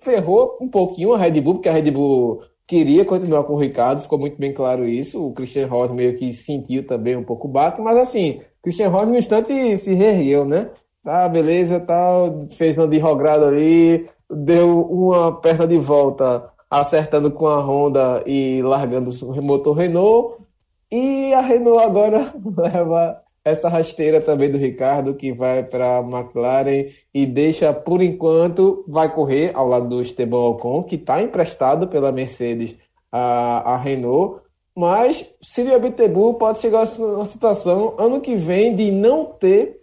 ferrou um pouquinho a Red Bull, porque a Red Bull queria continuar com o Ricardo, ficou muito bem claro isso. O Christian Horner meio que sentiu também um pouco o baque, mas assim, Christian Horner no instante se reergueu, né? Tá, beleza, tal, fez uma de rogrado ali, deu uma perna de volta acertando com a Honda e largando o motor Renault. E a Renault agora [laughs] leva essa rasteira também do Ricardo, que vai para a McLaren e deixa, por enquanto, vai correr ao lado do Esteban Ocon, que está emprestado pela Mercedes a, a Renault. Mas Círio Abiteboul pode chegar a uma situação ano que vem de não ter,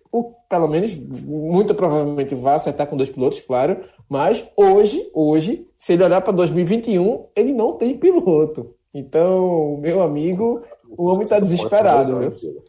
pelo menos, muito provavelmente vai acertar com dois pilotos, claro, mas hoje, hoje, se ele olhar para 2021, ele não tem piloto. Então, meu amigo, o homem está desesperado. Viu?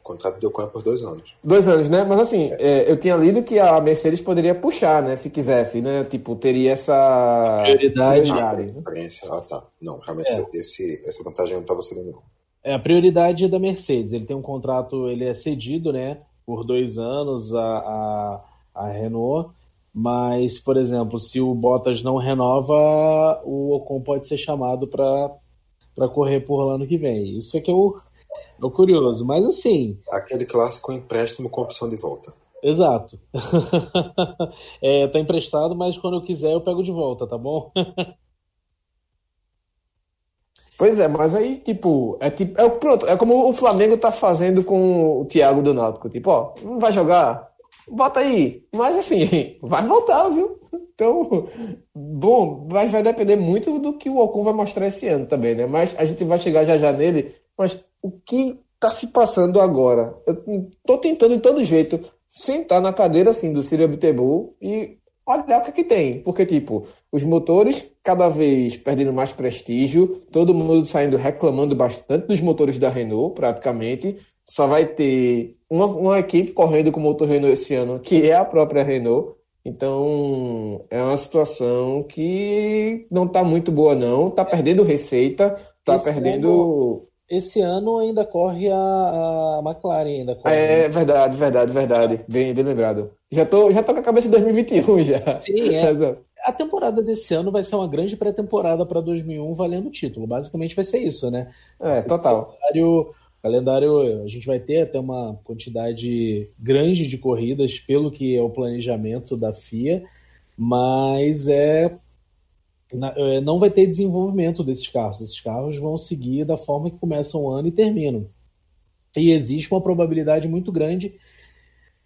O contrato deu Ocon por dois anos. Dois anos, né? Mas assim, é, eu tinha lido que a Mercedes poderia puxar, né? Se quisesse, né? Tipo, teria essa prioridade. prioridade né? Ah, tá. Não, realmente é. esse, essa vantagem não estava sendo não. É, a prioridade é da Mercedes. Ele tem um contrato, ele é cedido, né? Por dois anos a, a, a Renault. Mas, por exemplo, se o Bottas não renova, o Ocon pode ser chamado para correr por lá ano que vem. Isso é que eu é o curioso, mas assim. Aquele clássico empréstimo com opção de volta. Exato. [laughs] é, tá emprestado, mas quando eu quiser eu pego de volta, tá bom? [laughs] Pois é, mas aí, tipo, é tipo, é, pronto, é como o Flamengo tá fazendo com o Thiago do Náutico, tipo, ó, não vai jogar, bota aí, mas assim, [laughs] vai voltar, viu? Então, bom, mas vai depender muito do que o Ocon vai mostrar esse ano também, né? Mas a gente vai chegar já já nele, mas o que está se passando agora? Eu estou tentando de todo jeito sentar na cadeira assim do Ciro Abiteboul e olhar o que, é que tem. Porque, tipo, os motores cada vez perdendo mais prestígio, todo mundo saindo reclamando bastante dos motores da Renault, praticamente. Só vai ter uma, uma equipe correndo com o motor Renault esse ano, que é a própria Renault. Então, é uma situação que não está muito boa, não. Está perdendo receita, está perdendo esse ano ainda corre a, a McLaren. Ainda corre, é né? verdade, verdade, verdade. Bem, bem lembrado. Já tô, já tô com a cabeça de 2021 já. Sim, é. a temporada desse ano vai ser uma grande pré-temporada para 2001 valendo o título. Basicamente vai ser isso, né? É, total. O calendário, calendário, a gente vai ter até uma quantidade grande de corridas pelo que é o planejamento da FIA, mas é, não vai ter desenvolvimento desses carros. Esses carros vão seguir da forma que começam o ano e terminam. E existe uma probabilidade muito grande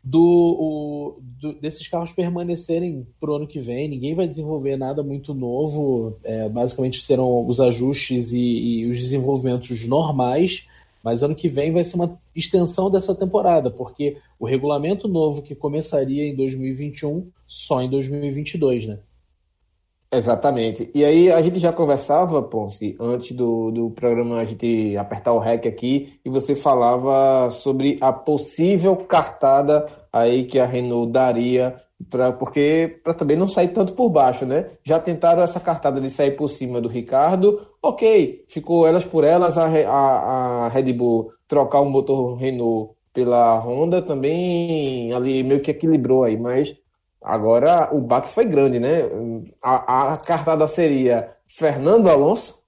do, o, do desses carros permanecerem para o ano que vem. Ninguém vai desenvolver nada muito novo. É, basicamente serão os ajustes e, e os desenvolvimentos normais. Mas ano que vem vai ser uma extensão dessa temporada, porque o regulamento novo que começaria em 2021 só em 2022, né? Exatamente. E aí a gente já conversava, Ponce, antes do, do programa a gente apertar o REC aqui, e você falava sobre a possível cartada aí que a Renault daria, pra, porque para também não sair tanto por baixo, né? Já tentaram essa cartada de sair por cima do Ricardo, ok, ficou elas por elas, a, a, a Red Bull trocar o motor Renault pela Honda também ali meio que equilibrou aí, mas Agora o baque foi grande, né? A, a cartada seria Fernando Alonso.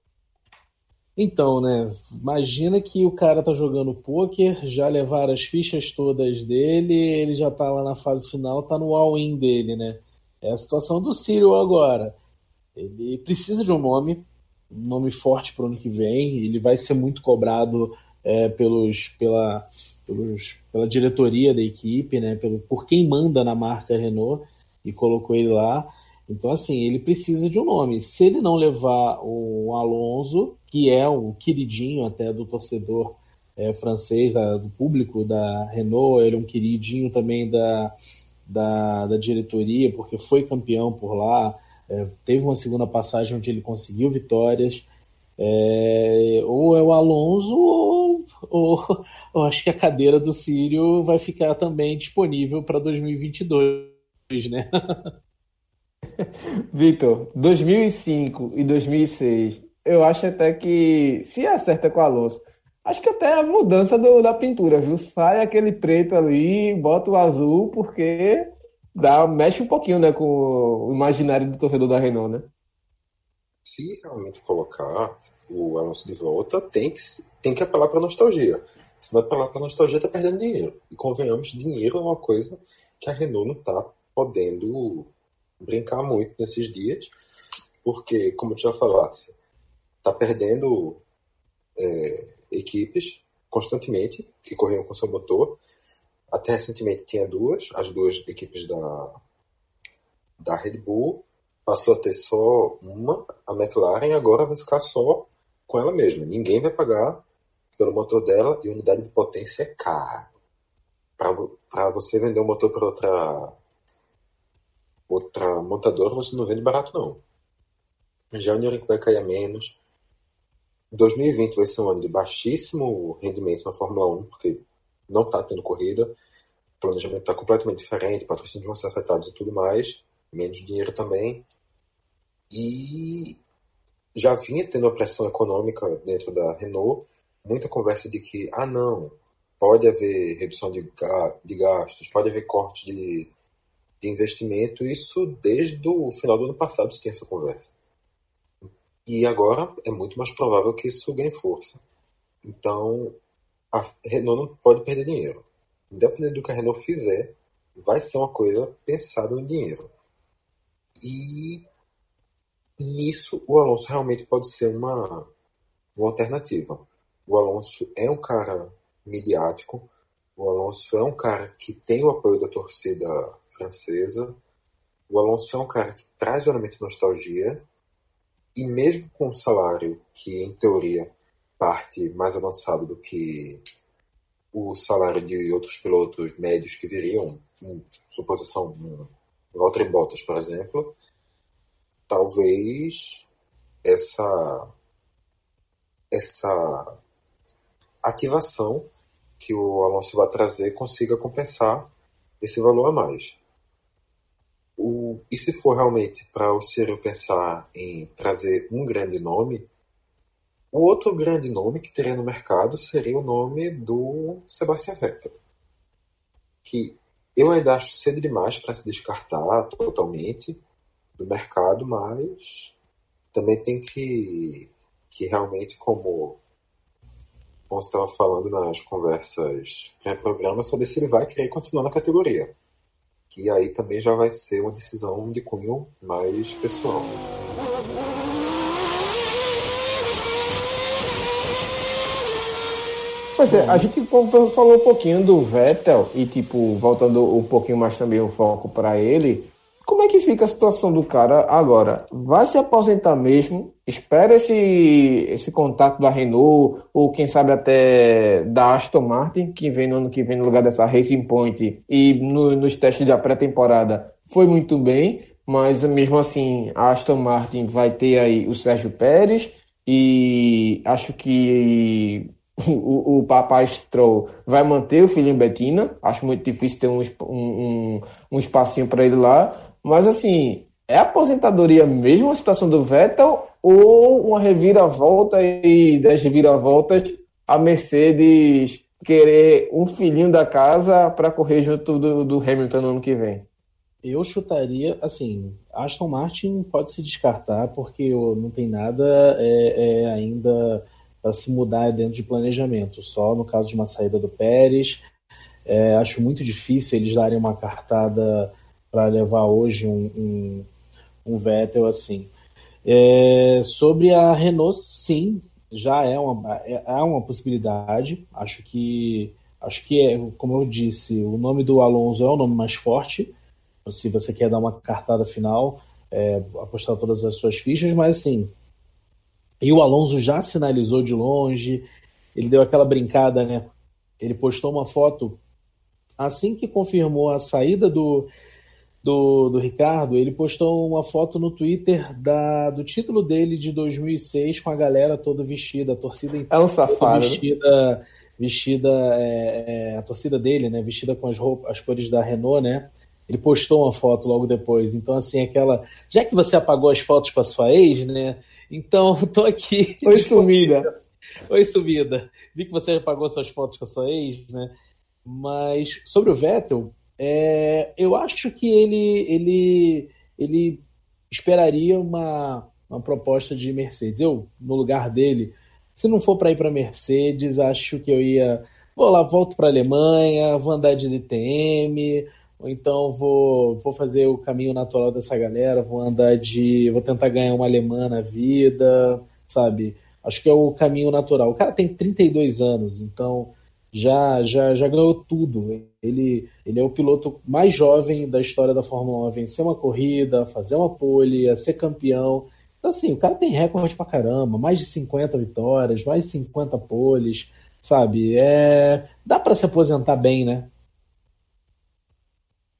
Então, né? Imagina que o cara tá jogando poker, já levaram as fichas todas dele, ele já tá lá na fase final, tá no all-in dele, né? É a situação do Círio agora. Ele precisa de um nome, um nome forte para ano que vem. Ele vai ser muito cobrado é, pelos, pela, pelos, pela diretoria da equipe, né, pelo, por quem manda na marca Renault e colocou ele lá. Então, assim, ele precisa de um nome. Se ele não levar o Alonso, que é o queridinho até do torcedor é, francês, da, do público da Renault, ele é um queridinho também da, da, da diretoria, porque foi campeão por lá, é, teve uma segunda passagem onde ele conseguiu vitórias. É, ou é o Alonso, ou, [laughs] ou, acho que a cadeira do Sírio vai ficar também disponível para 2022, né? [laughs] Vitor, 2005 e 2006, eu acho até que se acerta com o Alonso, acho que até a mudança do, da pintura, viu? Sai aquele preto ali, bota o azul, porque dá, mexe um pouquinho, né, com o imaginário do torcedor da Renault, né? Se realmente colocar o Alonso de volta, tem que, tem que apelar para nostalgia. Se não apelar para nostalgia, tá perdendo dinheiro. E convenhamos, dinheiro é uma coisa que a Renault não tá podendo brincar muito nesses dias, porque, como eu já falasse, tá perdendo é, equipes constantemente que corriam com seu motor. Até recentemente tinha duas, as duas equipes da, da Red Bull. Passou a ter só uma, a McLaren, agora vai ficar só com ela mesma. Ninguém vai pagar pelo motor dela e unidade de potência é caro. Para você vender um motor para outra outra montadora, você não vende barato não. Já o que vai cair a menos. 2020 vai ser um ano de baixíssimo rendimento na Fórmula 1, porque não está tendo corrida, o planejamento está completamente diferente, patrocínios vão ser afetados e tudo mais, menos dinheiro também. E já vinha tendo uma pressão econômica dentro da Renault, muita conversa de que, ah não, pode haver redução de, de gastos, pode haver corte de, de investimento, isso desde o final do ano passado se tem essa conversa. E agora é muito mais provável que isso ganhe força. Então, a Renault não pode perder dinheiro. Independente do que a Renault fizer, vai ser uma coisa pensada no dinheiro. E nisso o Alonso realmente pode ser uma, uma alternativa. O Alonso é um cara midiático, o Alonso é um cara que tem o apoio da torcida francesa, o Alonso é um cara que traz realmente nostalgia, e mesmo com um salário que, em teoria, parte mais avançado do que o salário de outros pilotos médios que viriam, em suposição, um Valtteri Bottas, por exemplo, talvez essa essa ativação que o Alonso vai trazer consiga compensar esse valor a mais. O, e se for realmente para o Ciro pensar em trazer um grande nome, o outro grande nome que teria no mercado seria o nome do Sebastian Vettel. Que eu ainda acho cedo demais para se descartar totalmente do mercado, mas também tem que, que realmente, como, você estava falando nas conversas pré-programa, saber se ele vai querer continuar na categoria. E aí também já vai ser uma decisão de cunho mais pessoal. Pois é, a gente falou um pouquinho do Vettel e, tipo, voltando um pouquinho mais também o foco para ele, como é que fica a situação do cara agora? Vai se aposentar mesmo? Espera esse, esse contato da Renault, ou quem sabe até da Aston Martin, que vem no ano que vem no lugar dessa Racing Point, e no, nos testes da pré-temporada foi muito bem, mas mesmo assim a Aston Martin vai ter aí o Sérgio Pérez, e acho que [laughs] o, o papai Stroll vai manter o filho em Betina. Acho muito difícil ter um, um, um espacinho para ele lá. Mas assim, é aposentadoria mesmo a situação do Vettel ou uma reviravolta e das reviravoltas a Mercedes querer um filhinho da casa para correr junto do, do, Hamilton no ano que vem? Eu chutaria, assim, Aston Martin pode se descartar porque não tem nada é, é ainda para se mudar dentro de planejamento. Só no caso de uma saída do Pérez, é, acho muito difícil eles darem uma cartada para levar hoje um, um, um Vettel assim. É, sobre a Renault, sim, já é uma, é, é uma possibilidade. Acho que, acho que é, como eu disse, o nome do Alonso é o nome mais forte. Se você quer dar uma cartada final, é, apostar todas as suas fichas, mas assim, e o Alonso já sinalizou de longe, ele deu aquela brincada, né? Ele postou uma foto assim que confirmou a saída do, do, do Ricardo, ele postou uma foto no Twitter da, do título dele de 2006 com a galera toda vestida, a torcida inteira é um safado. Né? vestida, vestida é, é, a torcida dele, né, vestida com as roupas, as cores da Renault, né? Ele postou uma foto logo depois. Então assim, aquela, já que você apagou as fotos para sua ex, né? Então [laughs] tô aqui. Oi sumida. Oi sumida. Vi que você apagou suas fotos com a sua ex, né? Mas sobre o Vettel, é, eu acho que ele, ele, ele esperaria uma, uma proposta de Mercedes. Eu, no lugar dele, se não for para ir para Mercedes, acho que eu ia. Vou lá, volto para a Alemanha, vou andar de DTM, ou então vou, vou fazer o caminho natural dessa galera, vou andar de. vou tentar ganhar uma alemã na vida, sabe? Acho que é o caminho natural. O cara tem 32 anos, então já, já, já ganhou tudo. Ele, ele é o piloto mais jovem da história da Fórmula 1 a vencer uma corrida, a fazer uma pole, a ser campeão. Então, assim, o cara tem recorde pra caramba, mais de 50 vitórias, mais de 50 poles, sabe? É... Dá para se aposentar bem, né?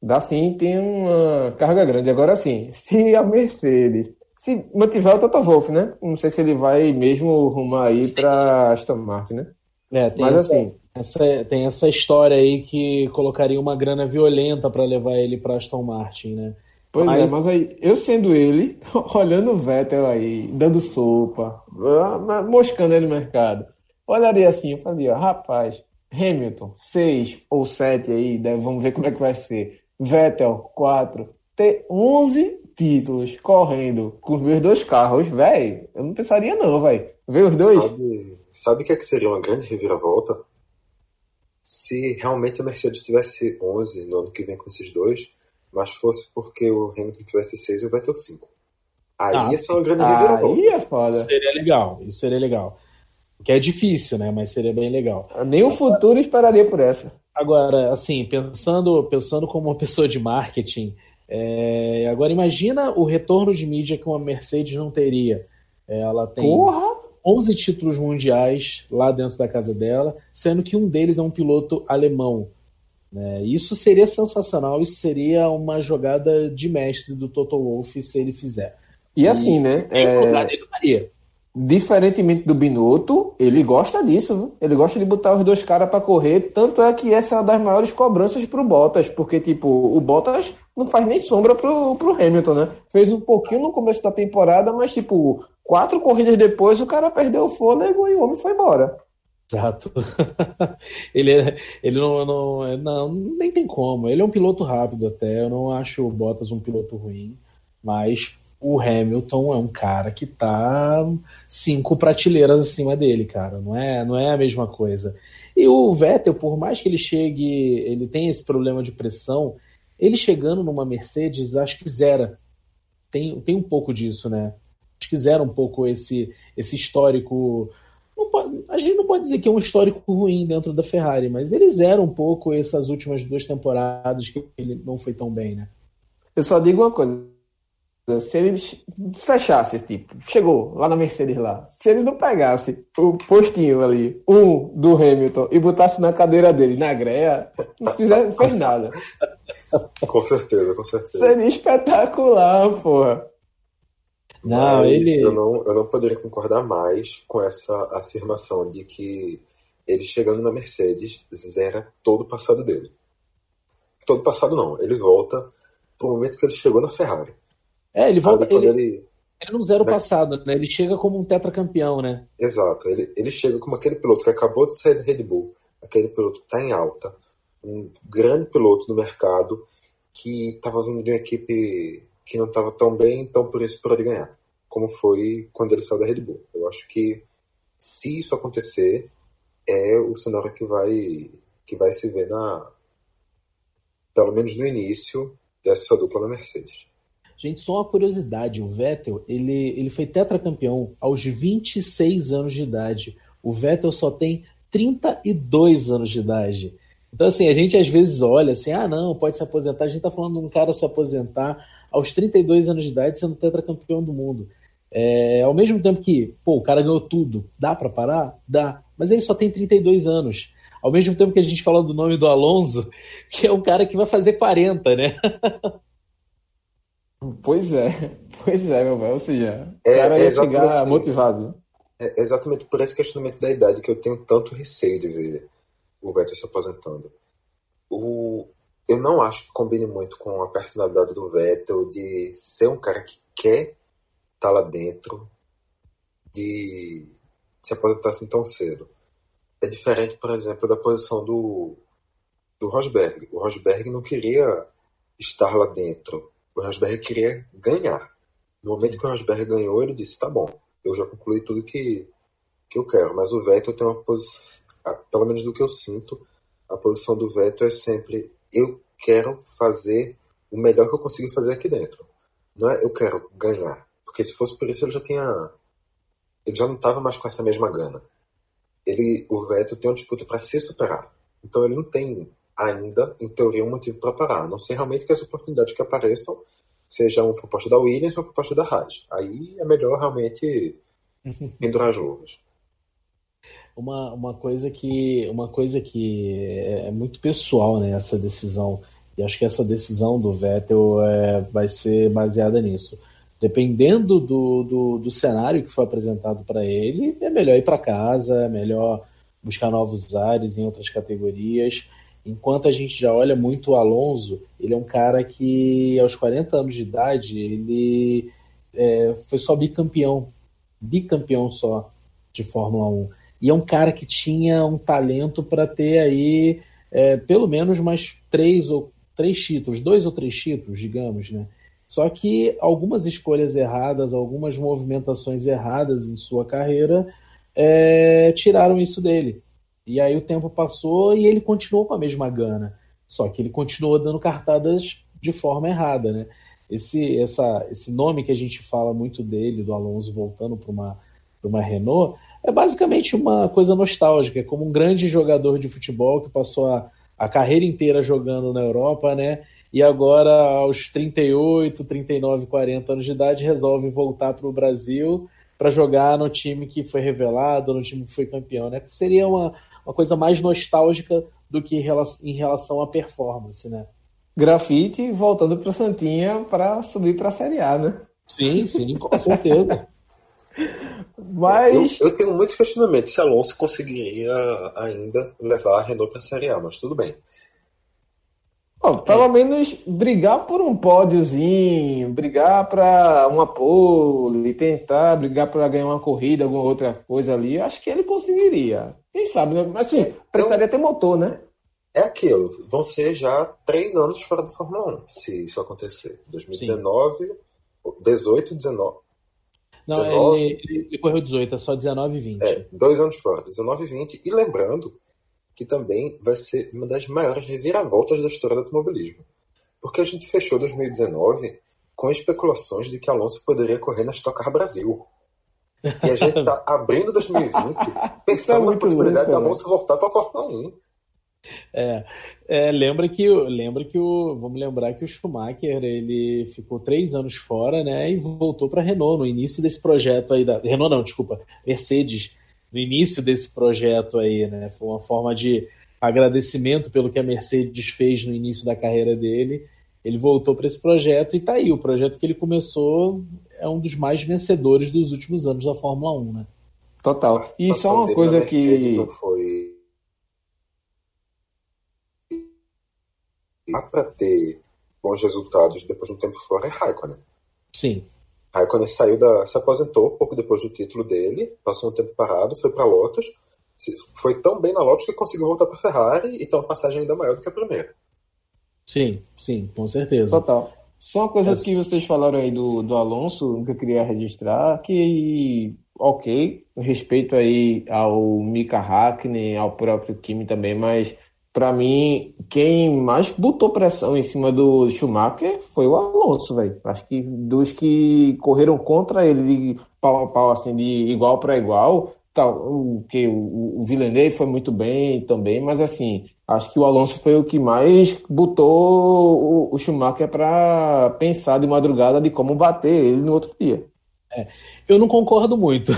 Dá sim, tem uma carga grande. Agora sim, se a Mercedes se mantiver o Toto Wolff, né? Não sei se ele vai mesmo rumar aí para Aston Martin, né? É, tem Mas assim, essa, tem essa história aí que colocaria uma grana violenta para levar ele para Aston Martin, né? Pois mas... é, mas aí, eu sendo ele, [laughs] olhando o Vettel aí, dando sopa, ah, moscando ele no mercado, olharia assim, eu fazia, rapaz, Hamilton, 6 ou 7 aí, vamos ver como é que vai ser. Vettel, 4, ter 11 títulos correndo com os meus dois carros, velho, eu não pensaria não, velho. Ver os dois. Sabe, sabe o que, é que seria uma grande reviravolta? Se realmente a Mercedes tivesse 11 no ano que vem com esses dois, mas fosse porque o Hamilton tivesse 6 e o Vettel 5. Aí ah, ia ser uma grande reviravolta. Aí é foda. Isso seria legal, isso seria legal. Que é difícil, né? Mas seria bem legal. Nem o futuro esperaria por essa. Agora, assim, pensando, pensando como uma pessoa de marketing, é, agora imagina o retorno de mídia que uma Mercedes não teria. É, ela tem Porra! 11 títulos mundiais lá dentro da casa dela, sendo que um deles é um piloto alemão. Né? Isso seria sensacional, isso seria uma jogada de mestre do Toto Wolff se ele fizer. E, e assim, né? É... lugar dele faria. Diferentemente do Binotto, ele gosta disso, viu? ele gosta de botar os dois caras para correr. Tanto é que essa é uma das maiores cobranças pro Bottas, porque, tipo, o Bottas não faz nem sombra pro, pro Hamilton, né? Fez um pouquinho no começo da temporada, mas, tipo, quatro corridas depois o cara perdeu o fôlego e o homem foi embora. Exato. [laughs] ele, é, ele não, não, não, nem tem como. Ele é um piloto rápido até. Eu não acho o Bottas um piloto ruim, mas o Hamilton é um cara que tá cinco prateleiras acima dele, cara. Não é, não é a mesma coisa. E o Vettel, por mais que ele chegue, ele tem esse problema de pressão, ele chegando numa Mercedes, acho que zera. Tem, tem um pouco disso, né? Acho que zera um pouco esse, esse histórico. Pode, a gente não pode dizer que é um histórico ruim dentro da Ferrari, mas ele zera um pouco essas últimas duas temporadas que ele não foi tão bem, né? Eu só digo uma coisa se ele fechasse, tipo, chegou lá na Mercedes lá, se ele não pegasse o postinho ali, um do Hamilton, e botasse na cadeira dele, na greia, não fizesse, fez nada. [laughs] [laughs] Com certeza, com certeza. Seria espetacular, porra. Não, Mas ele... eu, não, eu não poderia concordar mais com essa afirmação de que ele chegando na Mercedes zera todo o passado dele. Todo o passado não, ele volta pro momento que ele chegou na Ferrari. É, ele volta. Ele, ele, ele não zera o né? passado, né? Ele chega como um tetracampeão, né? Exato. Ele, ele chega como aquele piloto que acabou de sair da Red Bull. Aquele piloto que tá em alta. Um grande piloto no mercado que estava vindo de uma equipe que não estava tão bem, então por isso pode ganhar. Como foi quando ele saiu da Red Bull. Eu acho que se isso acontecer, é o cenário que vai, que vai se ver na. Pelo menos no início, dessa dupla da Mercedes. Gente, só uma curiosidade, o Vettel, ele, ele foi tetracampeão aos 26 anos de idade. O Vettel só tem 32 anos de idade. Então, assim, a gente às vezes olha assim, ah, não, pode se aposentar. A gente tá falando de um cara se aposentar aos 32 anos de idade sendo tetracampeão do mundo. É, ao mesmo tempo que, pô, o cara ganhou tudo, dá para parar? Dá. Mas ele só tem 32 anos. Ao mesmo tempo que a gente fala do nome do Alonso, [laughs] que é um cara que vai fazer 40, né? [laughs] Pois é, pois é, meu velho. Ou seja, o é, cara ia é chegar motivado. É exatamente por esse questionamento da idade que eu tenho tanto receio de ver o Vettel se aposentando. O, eu não acho que combine muito com a personalidade do Vettel de ser um cara que quer estar tá lá dentro, de se aposentar assim tão cedo. É diferente, por exemplo, da posição do, do Rosberg. O Rosberg não queria estar lá dentro. O Rosberg queria ganhar. No momento que o Rosberg ganhou, ele disse: tá bom, eu já concluí tudo que, que eu quero. Mas o Vettel tem uma pelo menos do que eu sinto, a posição do Vettel é sempre: eu quero fazer o melhor que eu consigo fazer aqui dentro. Não é eu quero ganhar. Porque se fosse por isso, ele já tinha. Ele já não estava mais com essa mesma gana. Ele, o Vettel tem uma disputa para se superar. Então ele não tem ainda, em teoria, um motivo para parar. A não ser realmente que as oportunidades que apareçam sejam uma proposta da Williams ou uma proposta da Haas. Aí é melhor realmente [laughs] pendurar as luvas. Uma, uma coisa que uma coisa que é, é muito pessoal né, essa decisão. E acho que essa decisão do Vettel é, vai ser baseada nisso. Dependendo do, do, do cenário que foi apresentado para ele é melhor ir para casa é melhor buscar novos ares em outras categorias. Enquanto a gente já olha muito o Alonso, ele é um cara que aos 40 anos de idade, ele é, foi só bicampeão, bicampeão só de Fórmula 1. E é um cara que tinha um talento para ter aí é, pelo menos mais três ou três títulos, dois ou três títulos, digamos, né? Só que algumas escolhas erradas, algumas movimentações erradas em sua carreira é, tiraram isso dele. E aí o tempo passou e ele continuou com a mesma gana. Só que ele continuou dando cartadas de forma errada, né? Esse, essa, esse nome que a gente fala muito dele, do Alonso voltando para uma, uma Renault, é basicamente uma coisa nostálgica. É como um grande jogador de futebol que passou a, a carreira inteira jogando na Europa, né? E agora, aos 38, 39, 40 anos de idade, resolve voltar para o Brasil para jogar no time que foi revelado, no time que foi campeão, né? Seria uma, uma coisa mais nostálgica do que em relação à performance, né? Grafite voltando para Santinha para subir para a Série A, né? Sim, sim, com certeza. [laughs] mas eu, eu, tenho muitos questionamentos se Alonso conseguiria ainda levar a Renault para a Série A, mas tudo bem. Bom, pelo é. menos brigar por um pódiozinho, brigar para uma pole, tentar brigar para ganhar uma corrida, alguma outra coisa ali, acho que ele conseguiria. Quem sabe, né? Mas assim, é, precisaria ter motor, né? É aquilo. Vão ser já três anos fora da Fórmula 1, se isso acontecer. 2019, Sim. 18, 19. Não, 19, ele, ele, correu 18, é só 19 e 20. É, dois anos fora, 19 e 20. E lembrando que também vai ser uma das maiores reviravoltas da história do automobilismo. Porque a gente fechou 2019 com especulações de que Alonso poderia correr na Stock Car Brasil. E a gente está [laughs] abrindo 2020 [laughs] pensando é na possibilidade de Alonso voltar para a Fórmula 1. É, é, lembra que lembra que o vamos lembrar que o Schumacher ele ficou três anos fora, né, e voltou para a Renault no início desse projeto aí da Renault não, desculpa, Mercedes no início desse projeto aí, né, foi uma forma de agradecimento pelo que a Mercedes fez no início da carreira dele. Ele voltou para esse projeto e tá aí o projeto que ele começou é um dos mais vencedores dos últimos anos da Fórmula 1, né? Total. E só uma coisa que. Não para ter bons resultados depois de um tempo fora é Raikkonen. Sim. Raikkonen saiu da, se aposentou pouco depois do título dele, passou um tempo parado, foi para Lotus, foi tão bem na Lotus que conseguiu voltar para Ferrari e tem uma passagem ainda maior do que a primeira. Sim, sim, com certeza. Total. Só uma coisa é. que vocês falaram aí do, do Alonso, que eu queria registrar, que, ok, respeito aí ao Mika Hakkinen, ao próprio Kimi também, mas para mim, quem mais botou pressão em cima do Schumacher foi o Alonso, velho. Acho que dos que correram contra ele de pau a pau, assim, de igual para igual, tal, o que o, o Villeneuve foi muito bem também, mas assim, acho que o Alonso foi o que mais botou o, o Schumacher para pensar de madrugada de como bater ele no outro dia. É, eu não concordo muito,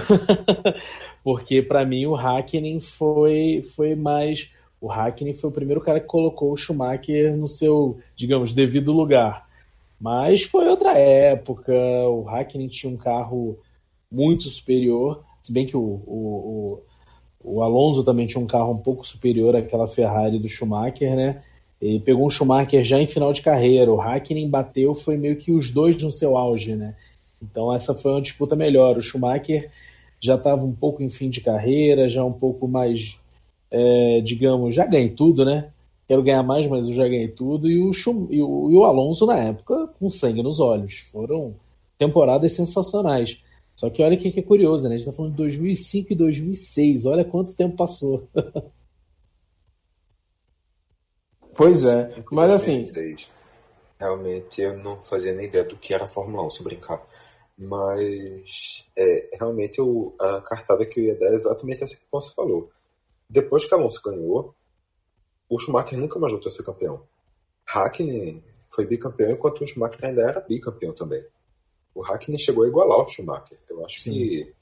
[laughs] porque para mim o Hakkinen foi, foi mais. O Hakkinen foi o primeiro cara que colocou o Schumacher no seu, digamos, devido lugar. Mas foi outra época, o Hakkinen tinha um carro muito superior, se bem que o, o, o, o Alonso também tinha um carro um pouco superior àquela Ferrari do Schumacher, né? Ele pegou um Schumacher já em final de carreira, o Hakkinen bateu, foi meio que os dois no seu auge, né? Então essa foi uma disputa melhor. O Schumacher já estava um pouco em fim de carreira, já um pouco mais, é, digamos, já ganhei tudo, né? Quero ganhar mais, mas eu já ganhei tudo. E o, Schum, e o, e o Alonso, na época, com sangue nos olhos. Foram temporadas sensacionais. Só que olha o que é curioso, né? A gente está falando de 2005 e 2006. Olha quanto tempo passou. [laughs] pois é, mas assim. Realmente eu não fazia nem ideia do que era Fórmula 1, se brincar. Mas é, realmente eu, a cartada que eu ia dar é exatamente essa que o Ponce falou. Depois que Alonso ganhou, o Schumacher nunca mais voltou a ser campeão. Hackney foi bicampeão enquanto o Schumacher ainda era bicampeão também. O Hackney chegou a igualar o Schumacher. Eu acho que,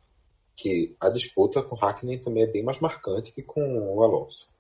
que a disputa com o Hackney também é bem mais marcante que com o Alonso.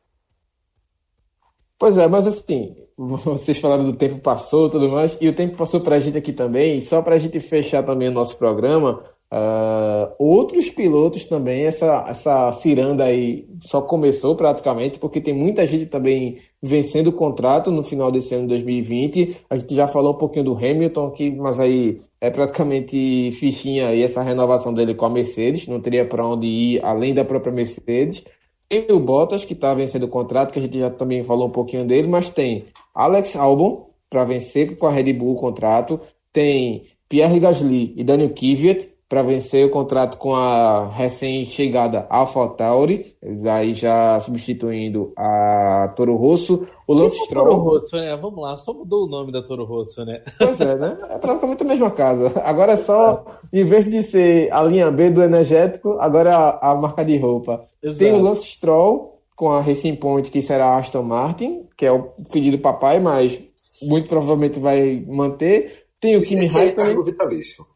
Pois é, mas assim, [laughs] vocês falaram do tempo passou tudo mais, e o tempo passou para a gente aqui também, e só para a gente fechar também o nosso programa, uh, outros pilotos também, essa, essa ciranda aí só começou praticamente, porque tem muita gente também vencendo o contrato no final desse ano de 2020. A gente já falou um pouquinho do Hamilton aqui, mas aí é praticamente fichinha aí essa renovação dele com a Mercedes, não teria para onde ir além da própria Mercedes. Tem o Bottas, que está vencendo o contrato, que a gente já também falou um pouquinho dele, mas tem Alex Albon, para vencer com a Red Bull o contrato. Tem Pierre Gasly e Daniel Kvyat, para vencer o contrato com a recém-chegada AlphaTauri, aí já substituindo a Toro Rosso. O Lance que Stroll. Toro Rosso, né? Vamos lá, só mudou o nome da Toro Rosso, né? Pois é, né? É praticamente a mesma casa. Agora é só, [laughs] em vez de ser a linha B do energético, agora é a, a marca de roupa. Exato. Tem o Lance Stroll com a Racing Point, que será a Aston Martin, que é o filho do papai, mas muito provavelmente vai manter. Tem o Kimi Raikkonen. É vitalício.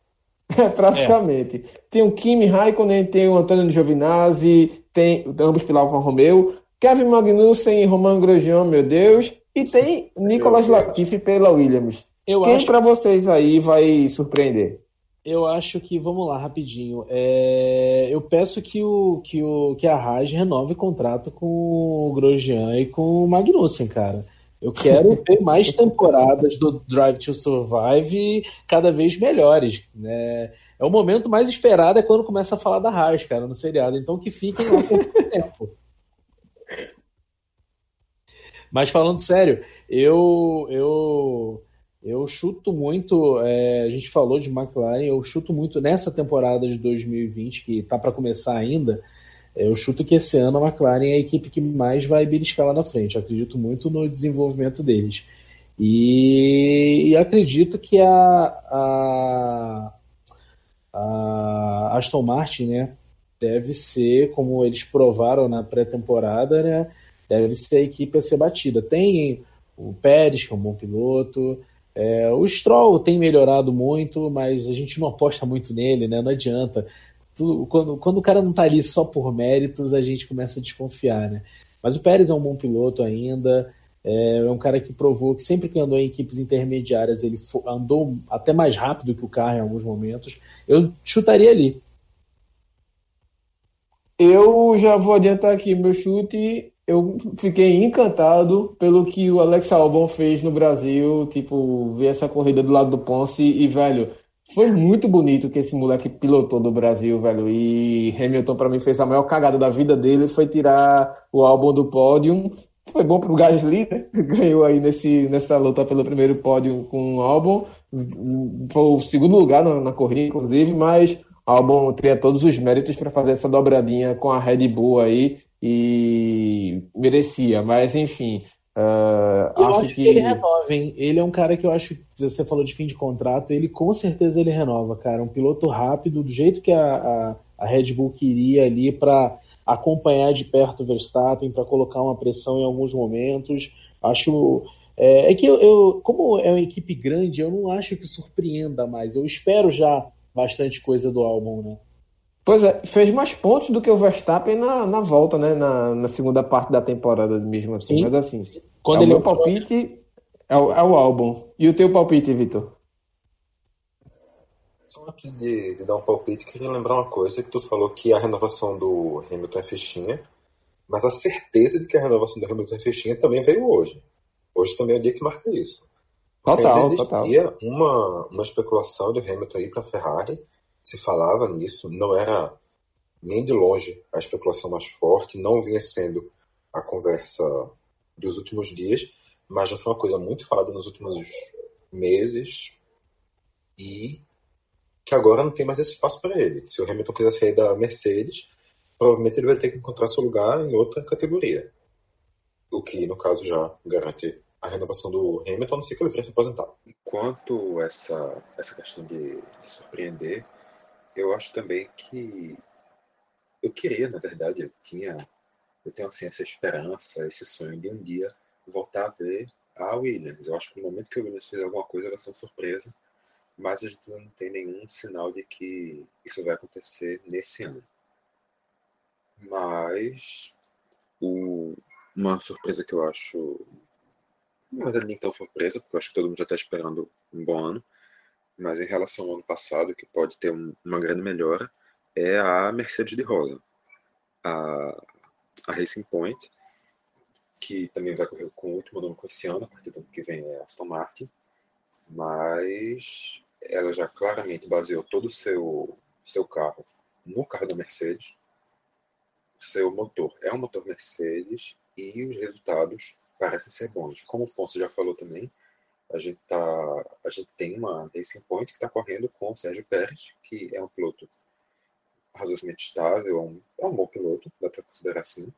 [laughs] É, praticamente. É. Tem o Kimi Raikkonen, tem o Antônio Giovinazzi, tem ambos pela Alfa Romeo, Kevin Magnussen e Roman Grosjean, meu Deus, e tem [laughs] Nicolas Latifi pela Williams. Eu Quem acho... para vocês aí vai surpreender? Eu acho que, vamos lá, rapidinho. É, eu peço que, o, que, o, que a Raj renove contrato com o Grosjean e com o Magnussen, cara. Eu quero [laughs] ver mais temporadas do Drive to Survive cada vez melhores. Né? É o momento mais esperado é quando começa a falar da Haas, cara, no seriado. Então que fiquem lá por [laughs] tempo. Mas falando sério, eu eu eu chuto muito. É, a gente falou de McLaren, eu chuto muito nessa temporada de 2020 que está para começar ainda. Eu chuto que esse ano a McLaren é a equipe que mais vai beliscar lá na frente. Eu acredito muito no desenvolvimento deles. E, e acredito que a, a, a, Aston Martin né, deve ser, como eles provaram na pré-temporada, né, deve ser a equipe a ser batida. Tem o Pérez, que é um bom piloto. É, o Stroll tem melhorado muito, mas a gente não aposta muito nele, né? Não adianta quando, quando o cara não tá ali só por méritos, a gente começa a desconfiar, né? Mas o Pérez é um bom piloto ainda, é, é um cara que provou que sempre que andou em equipes intermediárias, ele andou até mais rápido que o carro em alguns momentos. Eu chutaria ali. Eu já vou adiantar aqui meu chute. Eu fiquei encantado pelo que o Alex Albon fez no Brasil. Tipo, ver essa corrida do lado do Ponce e, velho, foi muito bonito que esse moleque pilotou do Brasil, velho. E Hamilton, para mim, fez a maior cagada da vida dele, foi tirar o álbum do pódio. Foi bom pro Gasly, né? [laughs] Ganhou aí nesse, nessa luta pelo primeiro pódio com o álbum. Foi o segundo lugar na, na corrida, inclusive, mas o álbum teria todos os méritos para fazer essa dobradinha com a Red Bull aí. e merecia, mas enfim. Uh, eu acho, acho que... que... ele renova, hein? Ele é um cara que eu acho. Você falou de fim de contrato, ele com certeza ele renova, cara. Um piloto rápido, do jeito que a, a, a Red Bull queria ali para acompanhar de perto o Verstappen, para colocar uma pressão em alguns momentos. Acho. É, é que eu, eu, como é uma equipe grande, eu não acho que surpreenda mais. Eu espero já bastante coisa do álbum, né? Pois é, fez mais pontos do que o Verstappen na, na volta, né? Na, na segunda parte da temporada, mesmo assim. Sim. Mas assim, quando é ele o meu palpite é o, é o álbum. E o teu palpite, Vitor? Só aqui de, de, dar um palpite, queria lembrar uma coisa que tu falou que a renovação do Hamilton é fichinha, mas a certeza de que a renovação do Hamilton é fichinha também veio hoje. Hoje também é o dia que marca isso. Porque total, ainda existia total. Uma, uma especulação do Hamilton ir para a Ferrari, se falava nisso, não era nem de longe a especulação mais forte, não vinha sendo a conversa dos últimos dias, mas já foi uma coisa muito falada nos últimos meses e que agora não tem mais esse espaço para ele. Se o Hamilton quiser sair da Mercedes, provavelmente ele vai ter que encontrar seu lugar em outra categoria. O que, no caso, já garante a renovação do Hamilton, a não ser que ele venha se aposentar. Enquanto essa, essa questão de, de surpreender, eu acho também que eu queria, na verdade, eu tinha, eu tenho assim essa esperança, esse sonho de um dia voltar a ver a Williams. Eu acho que no momento que a Williams fizer alguma coisa vai ser uma surpresa, mas a gente não tem nenhum sinal de que isso vai acontecer nesse ano. Mas o, uma surpresa que eu acho, não é nem tão surpresa, porque eu acho que todo mundo já está esperando um bom ano, mas em relação ao ano passado, que pode ter um, uma grande melhora, é a Mercedes de Rosa. A, a Racing Point, que também vai correr com o último nome com esse ano, a partir do ano que vem é Aston Martin, mas ela já claramente baseou todo o seu, seu carro no carro da Mercedes. O seu motor é um motor Mercedes e os resultados parecem ser bons. Como o Ponce já falou também, a gente, tá, a gente tem uma Racing Point que está correndo com o Sérgio Pérez, que é um piloto razoavelmente estável, é um, é um bom piloto, dá para considerar assim,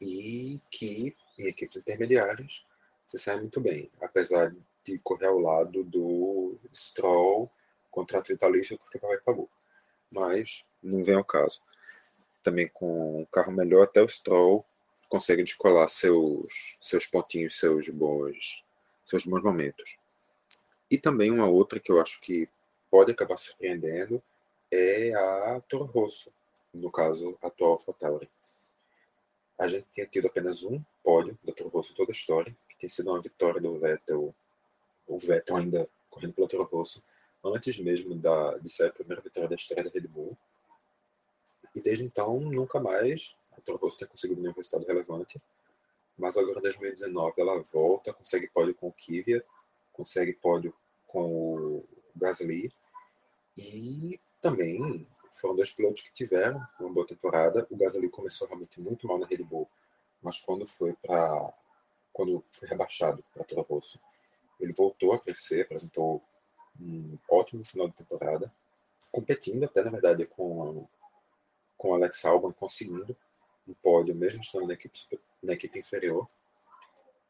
e que em equipes intermediárias se sai muito bem, apesar de correr ao lado do Stroll, contrato vitalício que o vai pagou. Mas não vem ao caso. Também com um carro melhor, até o Stroll consegue descolar seus, seus pontinhos, seus bons seus bons momentos. E também uma outra que eu acho que pode acabar surpreendendo é a Toro Rosso, no caso a atual AlphaTauri. A gente tinha tido apenas um pódio da Toro Rosso toda a história, que tem sido uma vitória do Vettel, o Vettel ainda correndo pela Toro Rosso, antes mesmo da, de ser a primeira vitória da história da Red Bull. E desde então, nunca mais a Toro Rosso tem conseguido nenhum resultado relevante mas agora em 2019 ela volta, consegue pódio com o Kvyat, consegue pódio com o Gasly e também foram dois pilotos que tiveram uma boa temporada. O Gasly começou realmente muito mal na Red Bull, mas quando foi para quando foi rebaixado para Toro Rosso, ele voltou a crescer, apresentou um ótimo final de temporada, competindo até na verdade com com Alex Albon, conseguindo um pódio mesmo estando na equipe na equipe inferior.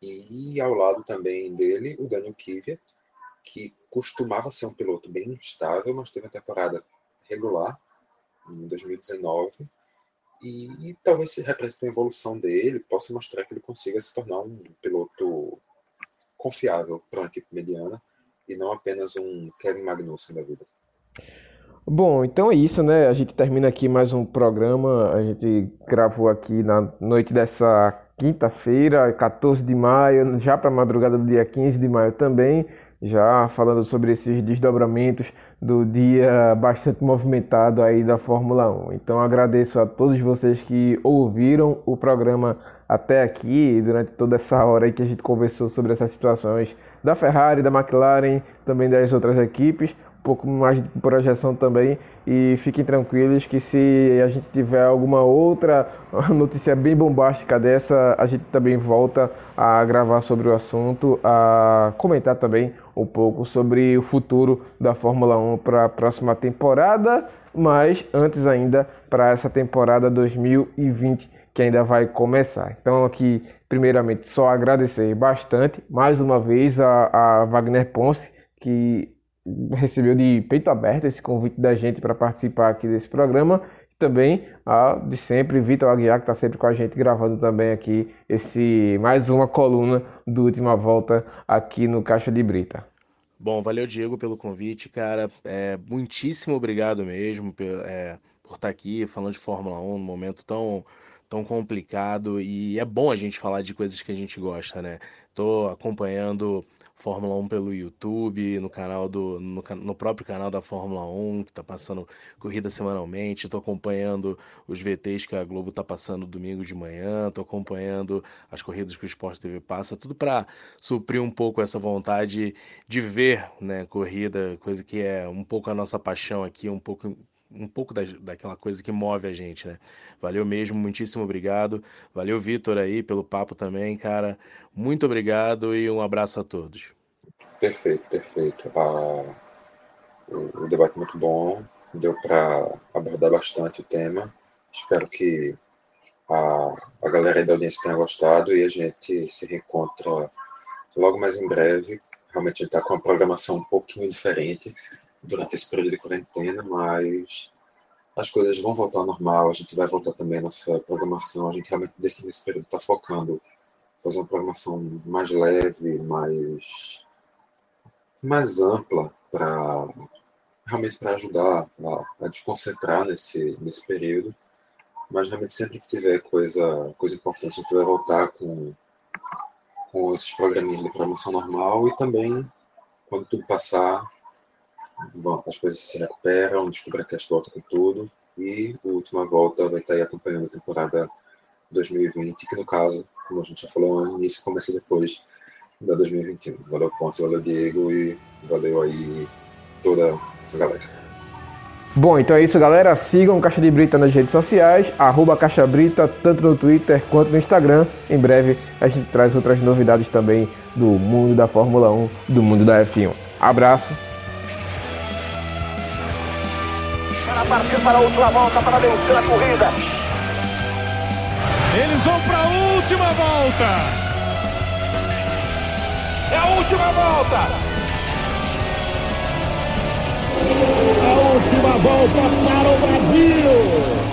E ao lado também dele, o Daniel Kvyat, que costumava ser um piloto bem instável, mas teve uma temporada regular em 2019 e talvez se represente uma evolução dele, possa mostrar que ele consiga se tornar um piloto confiável para uma equipe mediana e não apenas um Kevin Magnussen da vida. Bom, então é isso, né? A gente termina aqui mais um programa. A gente gravou aqui na noite dessa quinta-feira, 14 de maio, já para a madrugada do dia 15 de maio também, já falando sobre esses desdobramentos do dia bastante movimentado aí da Fórmula 1. Então agradeço a todos vocês que ouviram o programa até aqui, durante toda essa hora aí que a gente conversou sobre essas situações da Ferrari, da McLaren, também das outras equipes pouco mais de projeção também. E fiquem tranquilos que se a gente tiver alguma outra [laughs] notícia bem bombástica dessa, a gente também volta a gravar sobre o assunto, a comentar também um pouco sobre o futuro da Fórmula 1 para a próxima temporada. mas antes ainda para essa temporada 2020 que ainda vai começar. Então aqui, primeiramente, só agradecer bastante mais uma vez a, a Wagner Ponce que recebeu de peito aberto esse convite da gente para participar aqui desse programa também a de sempre, Vitor Aguiar, que está sempre com a gente gravando também aqui esse mais uma coluna do Última Volta aqui no Caixa de Brita. Bom, valeu Diego pelo convite, cara. É, muitíssimo obrigado mesmo por, é, por estar tá aqui falando de Fórmula 1 num momento tão, tão complicado e é bom a gente falar de coisas que a gente gosta, né? Tô acompanhando Fórmula 1 pelo YouTube, no canal do no, no próprio canal da Fórmula 1, que está passando corrida semanalmente. Estou acompanhando os VTs que a Globo está passando domingo de manhã, estou acompanhando as corridas que o Sport TV passa, tudo para suprir um pouco essa vontade de ver, né, corrida, coisa que é um pouco a nossa paixão aqui, um pouco um pouco da, daquela coisa que move a gente, né? Valeu mesmo, muitíssimo obrigado. Valeu, Vitor, aí, pelo papo também, cara. Muito obrigado e um abraço a todos. Perfeito, perfeito. Ah, o debate muito bom, deu para abordar bastante o tema. Espero que a, a galera da audiência tenha gostado e a gente se reencontra logo mais em breve. Realmente a gente está com uma programação um pouquinho diferente durante esse período de quarentena, mas as coisas vão voltar ao normal, a gente vai voltar também a nossa programação, a gente realmente nesse, nesse período está focando fazer uma programação mais leve, mais, mais ampla, para realmente para ajudar a, a, desconcentrar nesse, nesse período, mas realmente sempre que tiver coisa, coisa importante, a gente vai voltar com, com esses programinhas de programação normal e também, quando tudo passar, bom, as coisas se recuperam, descubra que volta com tudo e a última volta vai estar aí acompanhando a temporada 2020, que no caso, como a gente já falou no início, começa depois da 2021. Valeu, Ponce, valeu, Diego e valeu aí toda a galera. Bom, então é isso, galera. Sigam Caixa de Brita nas redes sociais, arroba Caixa Brita, tanto no Twitter quanto no Instagram. Em breve a gente traz outras novidades também do mundo da Fórmula 1, do mundo da F1. Abraço para partir para a última volta para vencer a corrida. Eles vão para a última volta. É a última volta. A última volta para o Brasil.